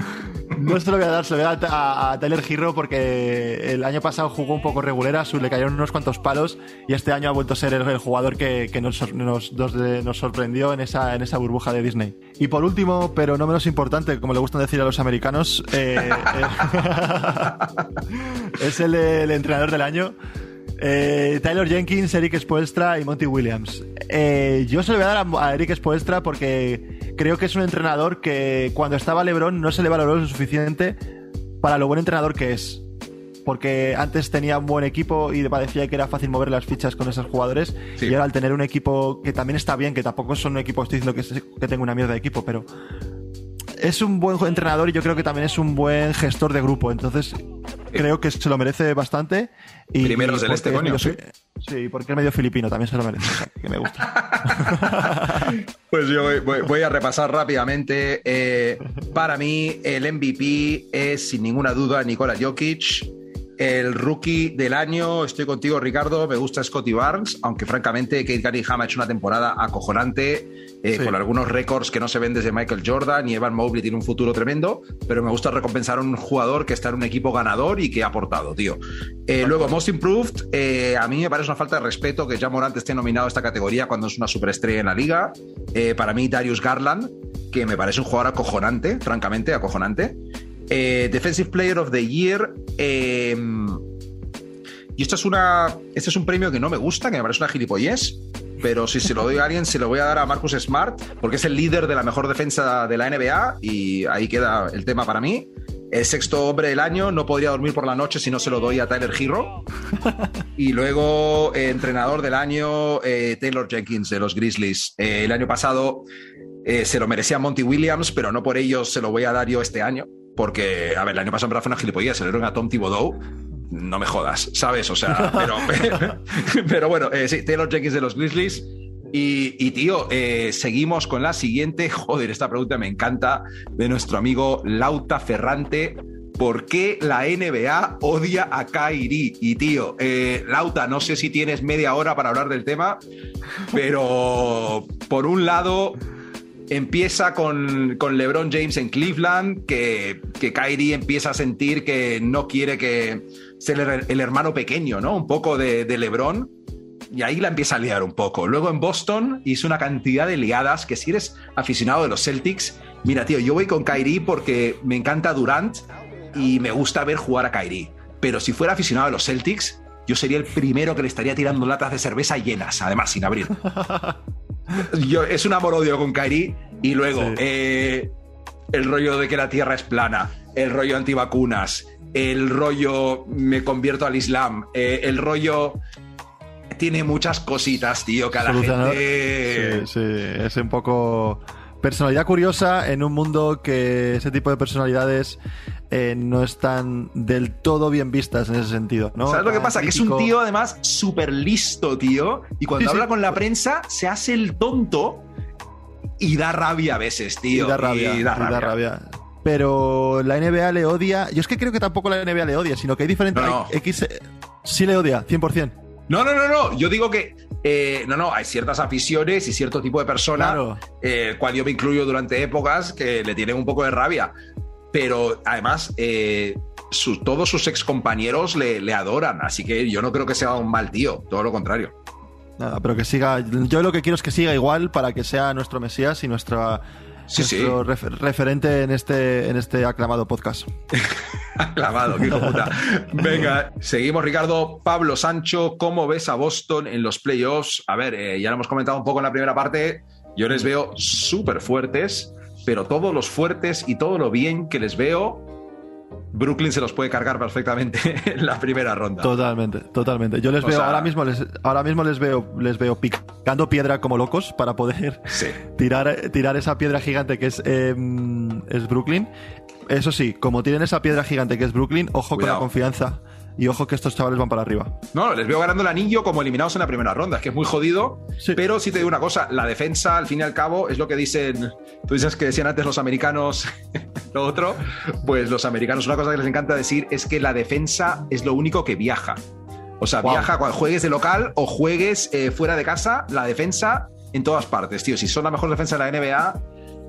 No se lo voy a dar, se lo voy a dar a, a Tyler Hero porque el año pasado jugó un poco regulera, le cayeron unos cuantos palos y este año ha vuelto a ser el, jugador que, que nos, nos, nos, nos, sorprendió en esa, en esa burbuja de Disney. Y por último, pero no menos importante, como le gustan decir a los americanos, eh, eh, es el entrenador del año. Eh, Tyler Jenkins, Eric Spoelstra y Monty Williams. Eh, yo se lo voy a dar a, a, Eric Spoelstra porque creo que es un entrenador que cuando estaba LeBron no se le valoró lo suficiente para lo buen entrenador que es. Porque antes tenía un buen equipo y parecía que era fácil mover las fichas con esos jugadores. Sí. Y ahora al tener un equipo que también está bien, que tampoco son un equipo, estoy diciendo que, que tengo una mierda de equipo, pero es un buen entrenador y yo creo que también es un buen gestor de grupo. Entonces, creo que se lo merece bastante. Y, Primeros y del este, coño. Sí. sí, porque es medio filipino, también se lo merece. O sea, que me gusta. pues yo voy, voy, voy, a repasar rápidamente. Eh, para mí, el MVP es sin ninguna duda Nikola Jokic. El rookie del año, estoy contigo, Ricardo. Me gusta Scotty Barnes, aunque francamente Kate Cunningham ha hecho una temporada acojonante, eh, Sí. con algunos récords que no se ven desde Michael Jordan y Evan Mobley tiene un futuro tremendo, pero me gusta recompensar a un jugador que está en un equipo ganador y que ha aportado, tío. Eh, luego, Most Improved, eh, a mí me parece una falta de respeto que ya Morant esté nominado a esta categoría cuando es una superestrella en la liga. Para mí, Darius Garland, que me parece un jugador acojonante, francamente, acojonante. Eh, Defensive Player of the Year. eh, y esto es una. Este es un premio que no me gusta, que me parece una gilipollez. Pero si se lo doy a alguien, se lo voy a dar a Marcus Smart, porque es el líder de la mejor defensa de la NBA. Y ahí queda el tema para mí. El sexto hombre del año, no podría dormir por la noche si no se lo doy a Tyler Hero. Y luego, eh, entrenador del año, eh, Taylor Jenkins de los Grizzlies. El año pasado se lo merecía Monty Williams, pero no por ello se lo voy a dar yo este año. Porque, a ver, el año pasado en verdad fue una gilipollez, se lo dieron a Tom Thibodeau. No me jodas, ¿sabes? O sea, pero, pero, pero bueno, eh, sí, Taylor Jenkins de los Grizzlies. Y, y, tío, eh, seguimos con la siguiente. Joder, esta pregunta me encanta de nuestro amigo Lauta Ferrante. ¿Por qué la NBA odia a Kairi? Y tío, eh, Lauta, no sé si tienes media hora para hablar del tema, pero por un lado, empieza con, con, LeBron James en Cleveland, que, que Kyrie empieza a sentir que no quiere que sea el, el hermano pequeño, ¿no? Un poco de, de, LeBron. Y ahí la empieza a liar un poco. Luego en Boston hizo una cantidad de liadas que si eres aficionado de los Celtics, mira, tío, yo voy con Kyrie porque me encanta Durant y me gusta ver jugar a Kyrie. Pero si fuera aficionado de los Celtics, yo sería el primero que le estaría tirando latas de cerveza llenas, además, sin abrir. Yo, es un amor-odio con Kairi. Y luego, sí. eh, el rollo de que la Tierra es plana, el rollo antivacunas, el rollo me convierto al Islam, eh, el rollo... Tiene muchas cositas, tío, que a la gente... Sí, sí, es un poco... Personalidad curiosa en un mundo que ese tipo de personalidades eh, no están del todo bien vistas en ese sentido, ¿no? ¿Sabes lo que pasa? Crítico. Que es un tío además súper listo, tío. Y cuando sí, habla sí. con la prensa se hace el tonto y da rabia a veces, tío. Y da rabia. Y da rabia. Y da rabia. Pero la NBA le odia. Yo es que creo que tampoco la NBA le odia, sino que hay diferentes. No, no. X sí le odia, 100%. No, no, no, no. Yo digo que. Eh, no, no, hay ciertas aficiones y cierto tipo de personas, claro. eh, cual yo me incluyo durante épocas, que le tienen un poco de rabia. Pero además, eh, su, todos sus ex compañeros le, le, adoran. Así que yo no creo que sea un mal tío, todo lo contrario. Nada, pero que siga. Yo lo que quiero es que siga igual para que sea nuestro Mesías y nuestra. Sí, sí. Refer referente en este, en este aclamado podcast. aclamado, qué puta. Venga, seguimos, Ricardo. Pablo Sancho, ¿cómo ves a Boston en los playoffs? A ver, eh, ya lo hemos comentado un poco en la primera parte. Yo les veo súper fuertes, pero todos los fuertes y todo lo bien que les veo, Brooklyn se los puede cargar perfectamente en la primera ronda. Totalmente, totalmente. Yo les O veo, sea- ahora mismo les, ahora mismo les veo, les veo picando piedra como locos para poder Sí. tirar, tirar esa piedra gigante que es, eh, es Brooklyn. Eso sí, como tienen esa piedra gigante que es Brooklyn, ojo con la confianza. Y ojo que estos chavales van para arriba. No, les veo ganando el anillo como eliminados en la primera ronda. Es que es muy jodido. Sí. Pero sí te digo una cosa: la defensa, al fin y al cabo, es lo que dicen. Tú dices que decían antes los americanos lo otro. Pues los americanos, una cosa que les encanta decir es que la defensa es lo único que viaja. O sea, Wow. viaja cuando juegues de local o juegues eh, fuera de casa, la defensa en todas partes, tío. Si son la mejor defensa de la NBA,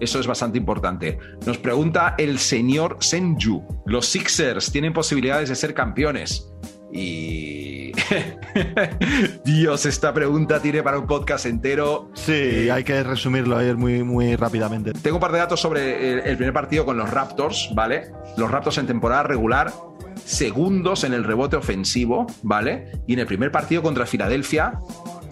eso es bastante importante. Nos pregunta el señor Senju. Los Sixers tienen posibilidades de ser campeones. Y. Dios, esta pregunta tiene para un podcast entero. Sí, hay que resumirlo ahí muy, muy rápidamente. Tengo un par de datos sobre el, primer partido con los Raptors, ¿vale? Los Raptors en temporada regular, segundos en el rebote ofensivo, ¿vale? Y en el primer partido contra Filadelfia,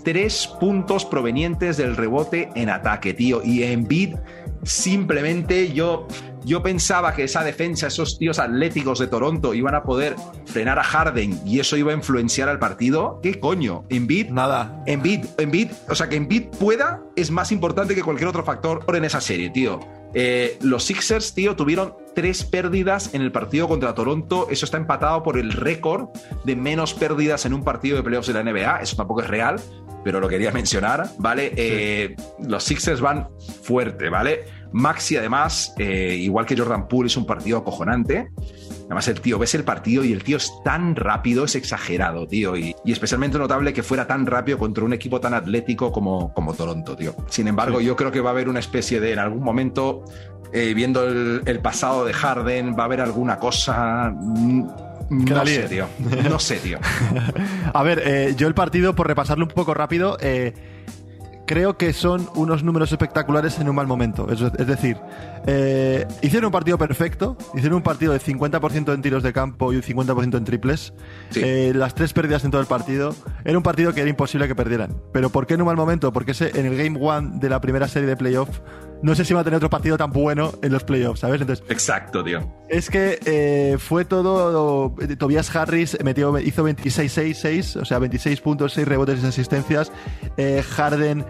tres puntos provenientes del rebote en ataque, tío. Y en bid, simplemente yo, yo pensaba que esa defensa, esos tíos atléticos de Toronto iban a poder frenar a Harden y eso iba a influenciar al partido. ¿Qué coño? En bid Nada. Embiid, Embiid, o sea, que Embiid pueda es más importante que cualquier otro factor en esa serie, tío. Eh, los Sixers, tío, tuvieron tres pérdidas en el partido contra Toronto. Eso está empatado por el récord de menos pérdidas en un partido de playoffs de la NBA. Eso tampoco es real, pero lo quería mencionar, ¿vale? Eh, los Sixers van fuerte, ¿vale? Maxi, además, eh, igual que Jordan Poole, es un partido acojonante. Además, el tío, ves el partido y el tío es tan rápido, es exagerado, tío. Y, y especialmente notable que fuera tan rápido contra un equipo tan atlético como, como Toronto, tío. Sin embargo, yo creo que va a haber una especie de, en algún momento, eh, viendo el, el pasado de Harden, va a haber alguna cosa. mm, No sé, tío. No sé, tío. A ver, eh, yo el partido, por repasarlo un poco rápido, eh, creo que son unos números espectaculares en un mal momento. Es, es decir, eh, hicieron un partido perfecto, hicieron un partido de 50% en tiros de campo y un 50% en triples. Sí. Eh, las tres pérdidas en todo el partido. Era un partido que era imposible que perdieran. Pero ¿por qué en un mal momento? Porque ese, en el Game One de la primera serie de playoff, no sé si va a tener otro partido tan bueno en los playoffs, ¿sabes? Entonces, Exacto, tío. es que eh, fue todo. eh, Tobias Harris metió, hizo 26-6-6, o sea, 26 puntos, 6 rebotes y 6 asistencias. Eh, Harden,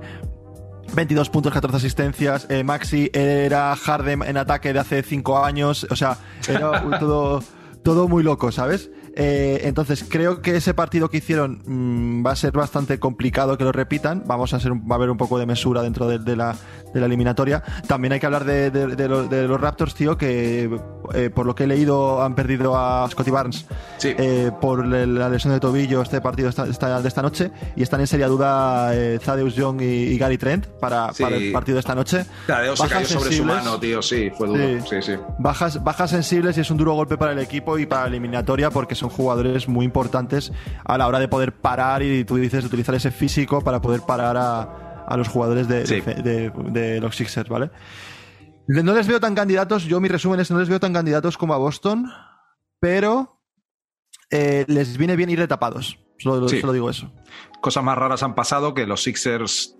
22 puntos, 14 asistencias. Eh, Maxi era Harden en ataque de hace 5 años. O sea, era todo, todo muy loco, ¿sabes? Eh, entonces, creo que ese partido que hicieron mm, va a ser bastante complicado que lo repitan. Vamos a ser, un- va a haber un poco de mesura dentro de, de la, de la eliminatoria. También hay que hablar de, de- los, los Raptors, tío, que eh, por lo que he leído han perdido a Scotty Barnes Sí. eh, por la lesión de tobillo este partido esta- esta- de esta noche y están en seria duda eh, Thaddeus Young y, y Gary Trent para, Sí. para el partido de esta noche. Tadeo se cayó sobre su mano, tío. Sí, fue duro. Sí. Bajas, bajas sensibles y es un duro golpe para el equipo y para la eliminatoria porque son jugadores muy importantes a la hora de poder parar y tú dices utilizar ese físico para poder parar a, a los jugadores de, Sí. de- de- de los Sixers, ¿vale? No les veo tan candidatos, yo mi resumen es no les veo tan candidatos como a Boston, pero eh, les viene bien ir de tapados. Solo, Sí. solo digo eso. Cosas más raras han pasado que los Sixers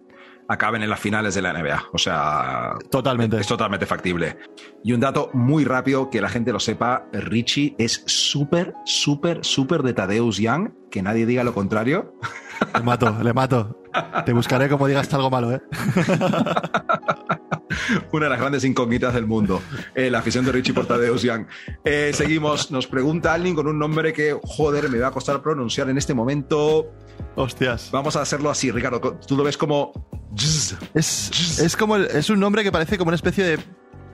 acaben en las finales de la NBA. O sea, Totalmente. es totalmente factible. Y un dato muy rápido que la gente lo sepa, Richie es súper, súper, súper de Tadeusz Young, que nadie diga lo contrario. Le mato, le mato. Te buscaré como digas algo malo, ¿eh? Una de las grandes incógnitas del mundo. Eh, la afición de Richie por Tadeusz Young. Eh, seguimos. Nos pregunta alguien con un nombre que, joder, me va a costar pronunciar en este momento. Hostias. Vamos a hacerlo así, Ricardo. Tú lo ves como... Es, es como el- es un nombre que parece como una especie de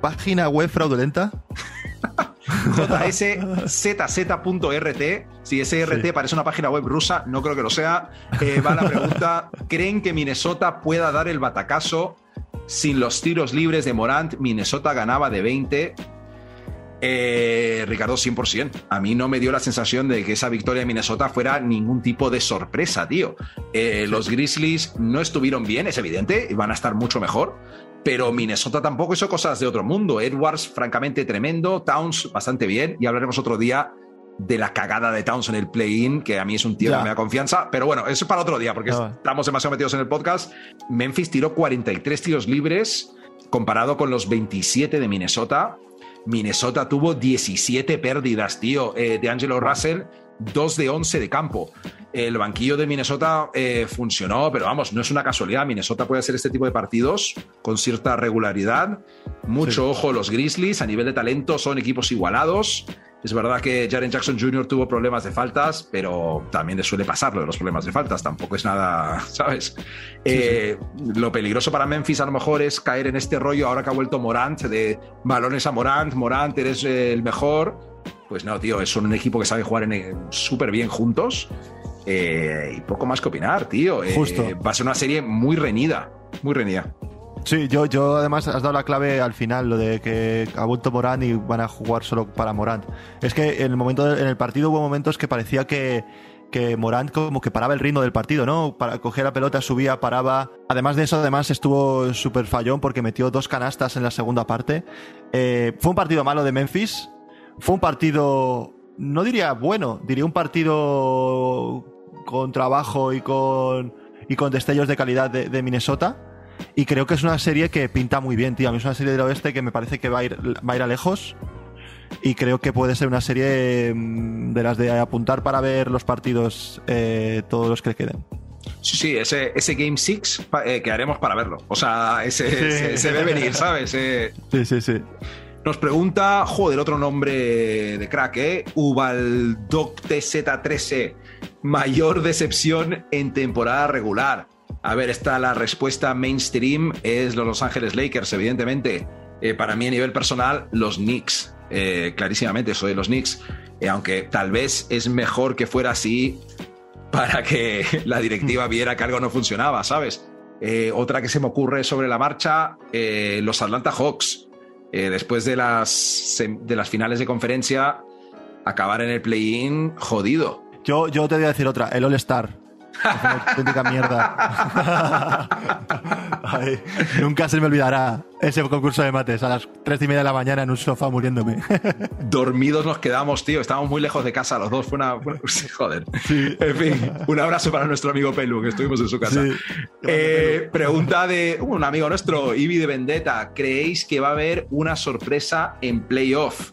página web fraudulenta. JSZZ.rt. Si ese RT Sí. parece una página web rusa, no creo que lo sea. Eh, va la pregunta: ¿creen que Minnesota pueda dar el batacazo sin los tiros libres de Morant? Minnesota ganaba de 20. Eh, Ricardo, 100%. A mí no me dio la sensación de que esa victoria de Minnesota fuera ningún tipo de sorpresa, tío. Eh, Los Grizzlies no estuvieron bien, es evidente, van a estar mucho mejor. Pero Minnesota tampoco hizo cosas de otro mundo. Edwards, francamente, tremendo. Towns, bastante bien. Y hablaremos otro día de la cagada de Towns en el play-in, que a mí es un tío que me da confianza. Pero bueno, eso es para otro día, porque estamos demasiado metidos en el podcast. Memphis tiró 43 tiros libres, comparado con los 27 de Minnesota. Minnesota tuvo 17 pérdidas, tío. Eh, de Angelo Russell, 2 de 11 de campo. El banquillo de Minnesota eh, funcionó, pero vamos, no es una casualidad. Minnesota puede hacer este tipo de partidos con cierta regularidad. Mucho Sí. ojo los Grizzlies. A nivel de talento son equipos igualados. Es verdad que Jaren Jackson Jr. tuvo problemas de faltas, pero también le suele pasar lo de los problemas de faltas. Tampoco es nada, ¿sabes? Eh, Lo peligroso para Memphis a lo mejor es caer en este rollo ahora que ha vuelto Morant, de balones a Morant, Morant, eres el mejor. Pues no, tío, son un equipo que sabe jugar súper bien juntos. Eh, y poco más que opinar, tío. Eh, Justo. Va a ser una serie muy reñida, muy reñida. Sí, yo, yo además has dado la clave al final, lo de que ha vuelto Morán y van a jugar solo para Morán. Es que en el momento en el partido hubo momentos que parecía que, que Morán como que paraba el ritmo del partido, ¿no? Para coger la pelota, subía, paraba. Además de eso, además estuvo súper fallón porque metió dos canastas en la segunda parte. Eh, fue un partido malo de Memphis. Fue un partido, no diría bueno, diría un partido con trabajo y con, y con destellos de calidad de, de Minnesota. Y creo que es una serie que pinta muy bien, tío. A mí es una serie del oeste que me parece que va a ir, va a, ir a lejos. Y creo que puede ser una serie mm, de las de apuntar para ver los partidos, eh, todos los que queden. Sí, sí, ese, ese Game 6 que haremos para verlo. O sea, ese, se, se ve venir, ¿sabes? Eh, Sí, sí, sí. Nos pregunta, joder, otro nombre de crack, ¿eh? Ubaldoc TZ13. Mayor decepción en temporada regular. A ver, está la respuesta mainstream, es los Los Ángeles Lakers, evidentemente. eh, para mí a nivel personal, los Knicks. Eh, clarísimamente, soy de los Knicks. Eh, aunque tal vez es mejor que fuera así para que la directiva viera que algo no funcionaba, ¿sabes? otra que se me ocurre sobre la marcha, los Atlanta Hawks. después de las, de las finales de conferencia, acabar en el play-in jodido. Yo, yo te voy a decir otra, el All-Star. Una auténtica mierda. nunca se me olvidará ese concurso de mates a las tres y media de la mañana en un sofá muriéndome. Dormidos nos quedamos, tío. Estábamos muy lejos de casa los dos. Fue una. joder. En fin, un abrazo para nuestro amigo Pelu, que estuvimos en su casa. Eh, pregunta de un amigo nuestro, Ibi de Vendetta. ¿Creéis que va a haber una sorpresa en playoff?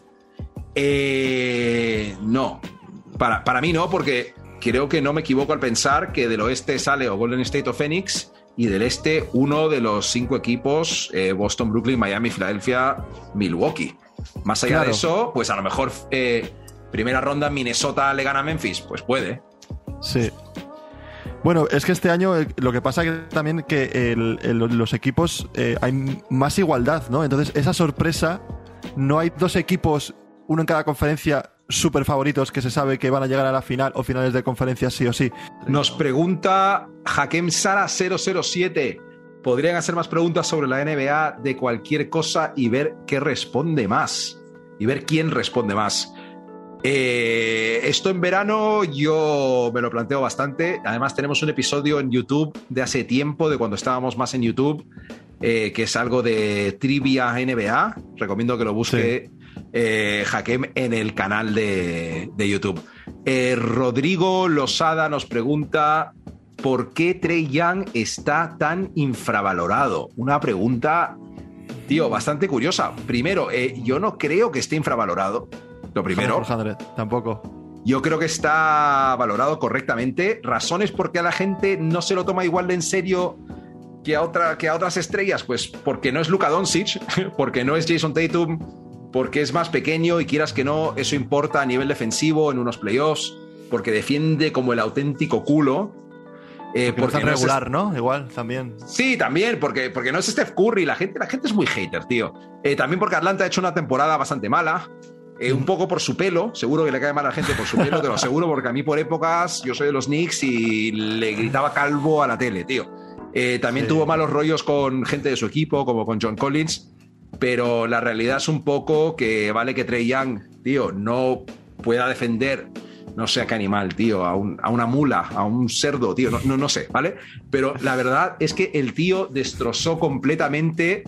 Eh, no. Para, para mí no, porque creo que no me equivoco al pensar que del oeste sale o Golden State o Phoenix y del este uno de los cinco equipos, eh, Boston, Brooklyn, Miami, Filadelfia, Milwaukee. Más allá de eso, pues a lo mejor eh, primera ronda Minnesota le gana a Memphis, pues puede. Sí. Bueno, es que este año eh, lo que pasa que también que los equipos hay más igualdad, ¿no? Entonces esa sorpresa, no hay dos equipos, uno en cada conferencia, super favoritos que se sabe que van a llegar a la final o finales de conferencia sí o sí. Nos pregunta Hakem Sara 007. Podrían hacer más preguntas sobre la NBA de cualquier cosa y ver qué responde más. Y ver quién responde más. Eh, esto en verano yo me lo planteo bastante. Además tenemos un episodio en YouTube de hace tiempo, de cuando estábamos más en YouTube, eh, que es algo de trivia NBA. Recomiendo que lo busque eh, Hakem en el canal de, YouTube. Eh, Rodrigo Losada nos pregunta ¿por qué Trey Young está tan infravalorado? Una pregunta, tío, bastante curiosa. Primero, eh, yo no creo que esté infravalorado. Lo primero. tampoco. Yo creo que está valorado correctamente. Razones por qué a la gente no se lo toma igual de en serio que a, otra, que a otras estrellas. Pues porque no es Luka Doncic, porque no es Jason Tatum, porque es más pequeño y quieras que no, eso importa a nivel defensivo en unos playoffs, porque defiende como el auténtico culo. Eh, porque, no regular, ¿no? Igual, también. Sí, también, porque, porque no es Steph Curry, la gente, la gente es muy hater, tío. Eh, también porque Atlanta ha hecho una temporada bastante mala. Eh, un poco por su pelo, seguro que le cae mal a la gente por su pelo, te lo aseguro, porque a mí por épocas yo soy de los Knicks y le gritaba calvo a la tele, tío. también tuvo malos rollos con gente de su equipo, como con John Collins pero la realidad es un poco que vale que Trey Young, tío, no pueda defender, no sé a qué animal, tío, a, una mula, a un cerdo, tío, no, no, sé, ¿vale? Pero la verdad es que el tío destrozó completamente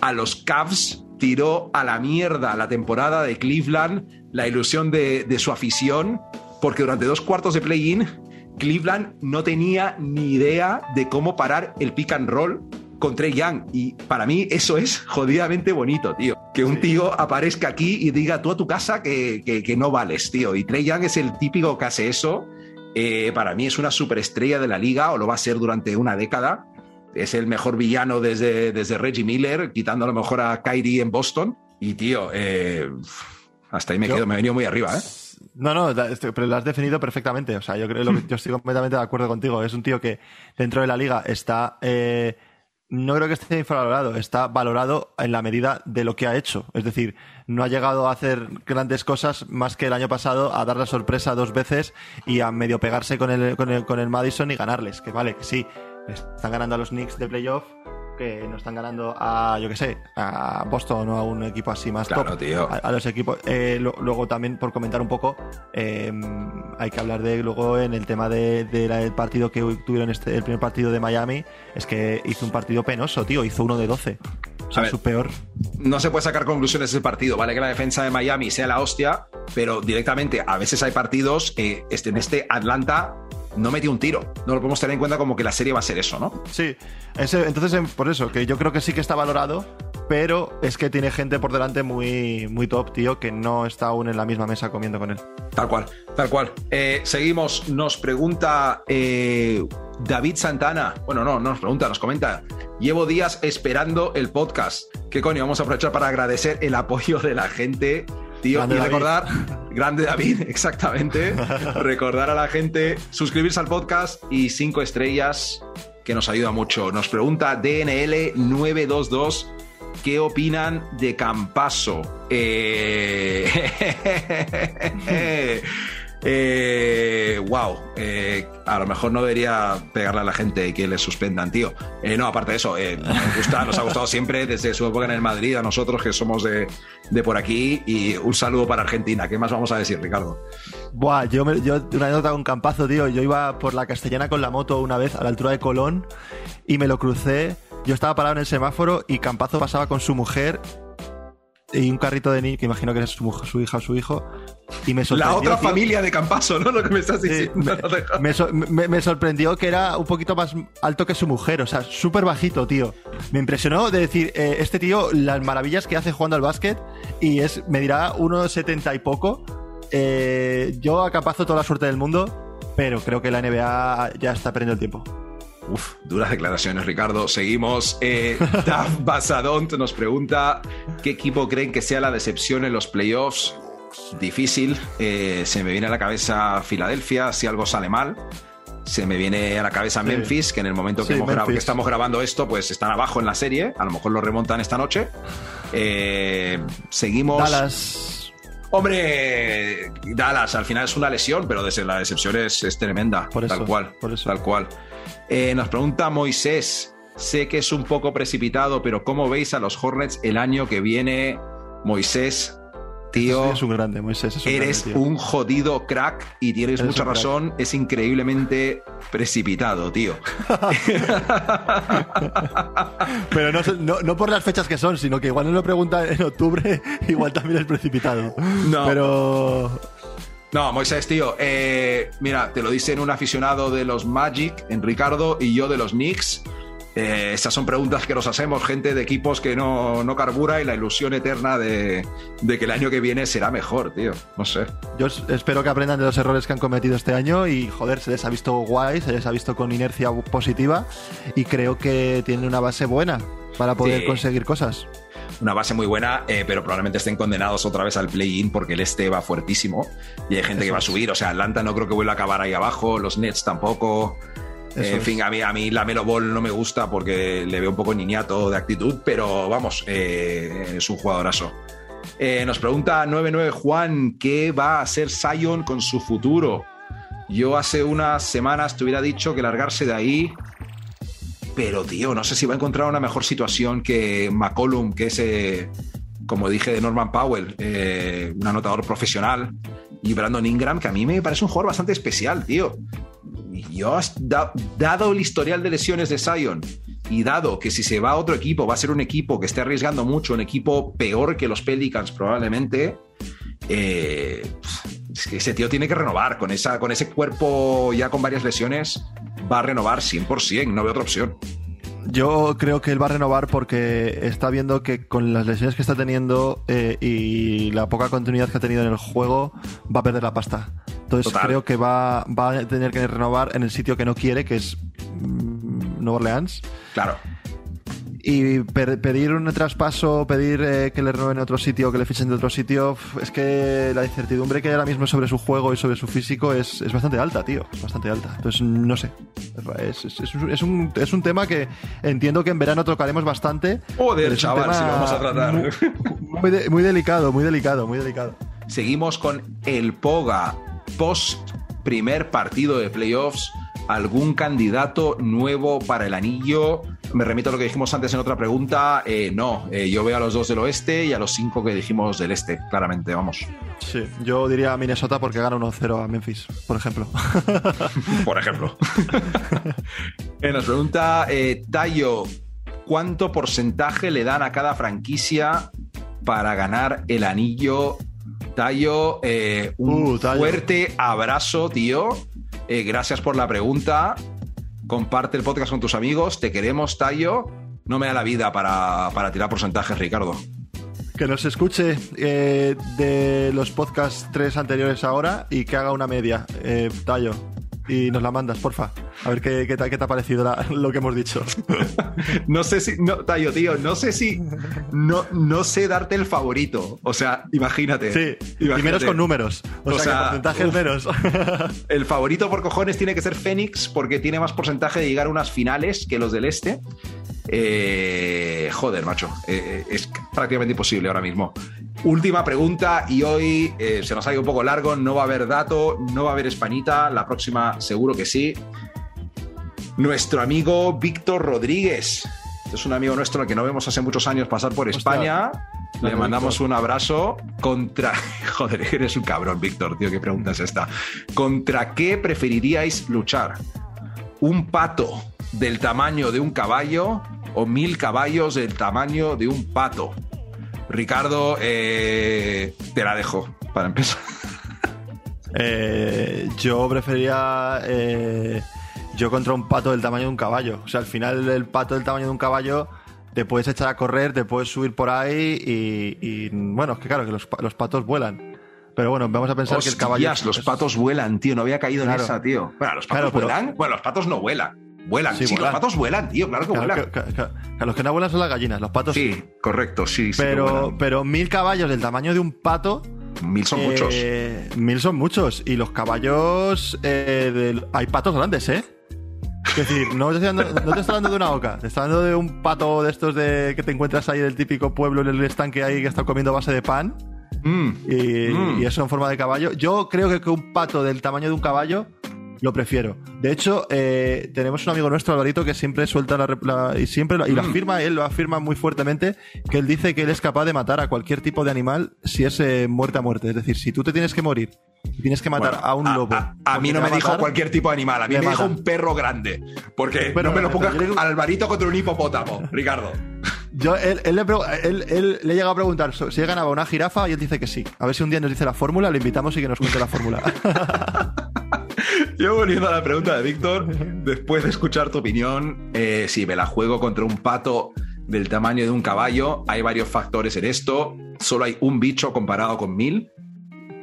a los Cavs, tiró a la mierda la temporada de Cleveland, la ilusión de, de su afición, porque durante dos cuartos de play-in, Cleveland no tenía ni idea de cómo parar el pick and roll con Trey Young. Y para mí eso es jodidamente bonito, tío. Que un tío aparezca aquí y diga tú a tu casa que, que, no vales, tío. Y Trey Young es el típico que hace eso. Eh, para mí es una superestrella de la liga o lo va a ser durante una década. Es el mejor villano desde, desde Reggie Miller, quitando a lo mejor a Kyrie en Boston. Y tío, eh, hasta ahí me quedo, me he venido muy arriba, ¿eh? No, no, este, pero lo has definido perfectamente. O sea, yo creo que yo estoy completamente de acuerdo contigo. Es un tío que dentro de la liga está eh, no creo que esté infravalorado, está valorado en la medida de lo que ha hecho. Es decir, no ha llegado a hacer grandes cosas más que el año pasado a dar la sorpresa dos veces y a medio pegarse con el, con el, con el Madison y ganarles. Que vale, que sí, están ganando a los Knicks de playoff, que no están ganando a, yo qué sé, a Boston o a un equipo así más top. A, los equipos. Eh, luego también, por comentar un poco, em, hay que hablar de luego en el tema del de, partido que tuvieron este, el primer partido de Miami, es que hizo un partido penoso, tío, hizo uno de 12. O sea, su peor. No se puede sacar conclusiones de ese partido, vale que la defensa de Miami sea la hostia, pero directamente a veces hay partidos, que este, en este Atlanta no metió un tiro. No lo podemos tener en cuenta como que la serie va a ser eso, ¿no? Sí, entonces em, por eso, que yo creo que sí que está valorado, pero es que tiene gente por delante muy, muy top, tío, que no está aún en la misma mesa comiendo con él. Tal cual, tal cual. Eh, seguimos, nos pregunta eh, David Santana. Bueno, no, nos pregunta, nos comenta. Llevo días esperando el podcast. ¿Qué coño? Vamos a aprovechar para agradecer el apoyo de la gente Tío, y recordar, grande David, exactamente. recordar a la gente, suscribirse al podcast y cinco estrellas, que nos ayuda mucho. Nos pregunta DNL922. ¿qué opinan de Campaso? Eh... Eh, wow, eh, a lo mejor no debería pegarle a la gente y que les suspendan, tío. Eh, no, aparte de eso, eh, nos ha gustado siempre desde su época en el Madrid, a nosotros que somos de, de por aquí, y un saludo para Argentina. ¿Qué más vamos a decir, Ricardo? Buah, yo, me- yo una anécdota con Campazo, tío. Yo iba por la castellana con la moto una vez a la altura de Colón y me lo crucé. Yo estaba parado en el semáforo y Campazo pasaba con su mujer y un carrito de niño, que imagino que es su, mujer, su hija o su hijo. Y me La sorprendió. otra tío, familia de Campaso, ¿no? Lo que me estás diciendo. me, me so- me- me sorprendió que era un poquito más alto que su mujer, o sea, súper bajito, tío. Me impresionó de decir, eh, este tío, las maravillas que hace jugando al básquet y es, me dirá 1,70 y poco. Eh, yo acapazo toda la suerte del mundo, pero creo que la NBA ya está perdiendo el tiempo. Uf, duras declaraciones, Ricardo. Seguimos. Eh, Daf Basadont nos pregunta: ¿Qué equipo creen que sea la decepción en los playoffs? Difícil. Eh, se me viene a la cabeza Filadelfia si algo sale mal. Se me viene a la cabeza Sí. Memphis, que en el momento que, Sí, hemos que estamos grabando esto, pues están abajo en la serie. A lo mejor lo remontan esta noche. Eh, seguimos. Dallas. Hombre, Dallas, al final es una lesión, pero desde la decepción es, es tremenda. Por eso, tal cual. por eso. Tal cual. Eh, nos pregunta Moisés. Sé que es un poco precipitado, pero ¿cómo veis a los Hornets el año que viene? Moisés, tío, Es un grande, Moisés. Es un eres grande, un jodido crack y tienes Eres mucha crack. razón. Es increíblemente precipitado, tío. Pero no, no por las fechas que son, sino que igual no lo pregunta en octubre, igual también es precipitado. No. Pero No, Moisés, tío, eh, mira, te lo dicen un aficionado de los Magic, en Ricardo, y yo de los Knicks. Eh, estas son preguntas que nos hacemos, gente de equipos que no, no carbura y la ilusión eterna de, de que el año que viene será mejor, tío. No sé. Yo es- espero que aprendan de los errores que han cometido este año y joder, se les ha visto guay, se les ha visto con inercia positiva y creo que tienen una base buena para poder Sí. conseguir cosas. Una base muy buena, eh, pero probablemente estén condenados otra vez al play-in porque el este va fuertísimo y hay gente que va a subir. O sea, Atlanta no creo que vuelva a acabar ahí abajo, los Nets tampoco. Eh, en fin, a mí, a mí la Melo Ball no me gusta porque le veo un poco niñato de actitud, pero vamos, eh, es un jugadorazo. Nos pregunta 99 Juan, ¿qué va a hacer Zion con su futuro? Yo hace unas semanas te hubiera dicho que largarse de ahí, pero tío, no sé si va a encontrar una mejor situación que McCollum, que es, eh, como dije, de Norman Powell, eh, un anotador profesional, y Brandon Ingram, que a mí me parece un jugador bastante especial, tío. Yo, dado el historial de lesiones de Zion y dado que si se va a otro equipo va a ser un equipo que esté arriesgando mucho, un equipo peor que los Pelicans probablemente, eh, es que ese tío tiene que renovar con, esa, con ese cuerpo ya con varias lesiones, va a renovar 100%, no veo otra opción. Yo creo que él va a renovar porque está viendo que con las lesiones que está teniendo eh, y la poca continuidad que ha tenido en el juego, va a perder la pasta. Entonces Total. creo que va, va a tener que renovar en el sitio que no quiere, que es mm, Nueva Orleans. Claro. Y per- pedir un traspaso, pedir eh, que le renueven en otro sitio, que le fichen de otro sitio, es que la incertidumbre que hay ahora mismo sobre su juego y sobre su físico es, es bastante alta, tío. Es bastante alta. Entonces, no sé. Es, es- es un- es un, es un tema que entiendo que en verano tocaremos bastante. Joder, chaval, si lo vamos a tratar. Muy, muy de- muy delicado, muy delicado, muy delicado. Seguimos con el Poga. Post primer partido de playoffs. ¿Algún candidato nuevo para el anillo? Me remito a lo que dijimos antes en otra pregunta. Eh, no, eh, yo veo a los dos del oeste y a los cinco que dijimos del este, claramente, vamos. Sí, yo diría Minnesota porque gana 1-0 a Memphis, por ejemplo. Por ejemplo. Eh, nos pregunta eh, Tayo, ¿cuánto porcentaje le dan a cada franquicia para ganar el anillo? Tayo, un Uh, Tayo. fuerte abrazo, tío. Eh, gracias por la pregunta. Comparte el podcast con tus amigos. Te queremos, Tayo. No me da la vida para, para tirar porcentajes, Ricardo. Que nos escuche eh, de los podcasts tres anteriores ahora y que haga una media, eh, Tallo. Y nos la mandas, porfa. A ver qué, qué, te, qué te ha parecido la- lo que hemos dicho. No sé si, no, Tayo, tío, no sé si, no, no sé darte el favorito. O sea, imagínate. Sí, y Imagínate. menos con números. O, O sea, sea, que porcentajes uf. menos. El favorito por cojones tiene que ser Phoenix porque tiene más porcentaje de llegar a unas finales que los del este. Eh, joder, macho, eh, es prácticamente imposible ahora mismo. Última pregunta y hoy eh, se nos ha ido un poco largo, no va a haber dato, no va a haber Españita, la próxima seguro que sí. Nuestro amigo Víctor Rodríguez. Este es un amigo nuestro al que no vemos hace muchos años pasar por España. Le mandamos Víctor. un abrazo contra... Joder, eres un cabrón, Víctor, tío, qué pregunta es esta. ¿Contra qué preferiríais luchar? ¿Un pato del tamaño de un caballo o mil caballos del tamaño de un pato? Ricardo, eh, te la dejo para empezar. Eh, yo preferiría. eh, yo contra un pato del tamaño de un caballo. O sea, al final, el pato del tamaño de un caballo te puedes echar a correr, te puedes subir por ahí y. y, bueno, es que claro, que los, pa- los patos vuelan. Pero bueno, vamos a pensar que el caballo. Hostias, los patos vuelan, tío. No había caído Claro. en esa, tío. Bueno, los patos Claro, pero- vuelan. Bueno, los patos no vuelan. Vuelan. Sí, Sí, vuelan. los patos vuelan, tío. Claro que Claro, vuelan. que- que- que- que los que no vuelan son las gallinas, los patos sí. Correcto, sí, sí. Pero, pero mil caballos del tamaño de un pato. Mil son muchos. eh, Mil son muchos. Y los caballos. eh, hay patos grandes, ¿eh? Es decir, no te, estoy hablando, no te estoy hablando de una oca, te estoy hablando de un pato de estos de que te encuentras ahí del típico pueblo en el estanque ahí que está comiendo base de pan Mm. y, Mm. y eso en forma de caballo. Yo creo que, que un pato del tamaño de un caballo lo prefiero. De hecho, eh, tenemos un amigo nuestro, Alvarito, que siempre suelta la, y siempre lo, y lo Mm. afirma, él lo afirma muy fuertemente, que él dice que él es capaz de matar a cualquier tipo de animal si es eh, muerte a muerte. Es decir, si tú te tienes que morir y tienes que matar Bueno, a un lobo. A, mí no me dijo matar, cualquier tipo de animal, a mí me me dijo un perro grande. Porque Pero- no me lo pongas digo- al Alvarito contra un hipopótamo, Ricardo. Yo, él, él le, él- él le llega a preguntar si he ganado una jirafa y él dice que sí. A ver si un día nos dice la fórmula, le invitamos y que nos cuente la fórmula. Yo volviendo a la pregunta de Víctor, después de escuchar tu opinión, eh, si me la juego contra un pato del tamaño de un caballo, hay varios factores en esto. Solo hay un bicho comparado con mil.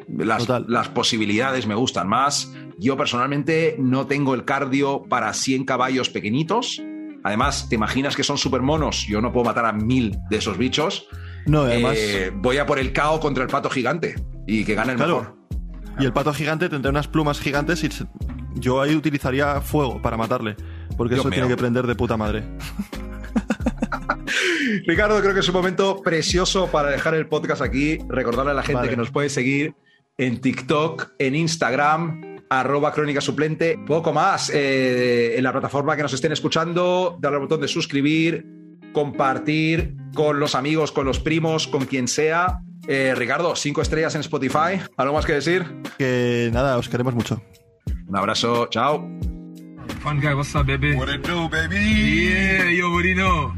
Las, posibilidades me gustan más. Yo personalmente no tengo el cardio para 100 caballos pequeñitos. Además, ¿te imaginas que son super monos? Yo no puedo matar a mil de esos bichos. No, además. Eh, voy a por el KO contra el pato gigante y que gane el Claro. mejor. Y el pato gigante tendrá unas plumas gigantes y se- yo ahí utilizaría fuego para matarle. Porque Dios eso tiene que prender de puta madre. Ricardo, creo que es un momento precioso para dejar el podcast aquí. Recordarle a la gente Vale. que nos puede seguir en TikTok, en Instagram, arroba crónica suplente. Poco más. eh, en la plataforma que nos estén escuchando, darle al botón de suscribir, compartir con los amigos, con los primos, con quien sea. Eh, Ricardo, cinco estrellas en Spotify. ¿Algo más que decir? Que nada, os queremos mucho. Un abrazo, chao. Fun guy, what's up, baby? What it do, baby? Yeah, you already know.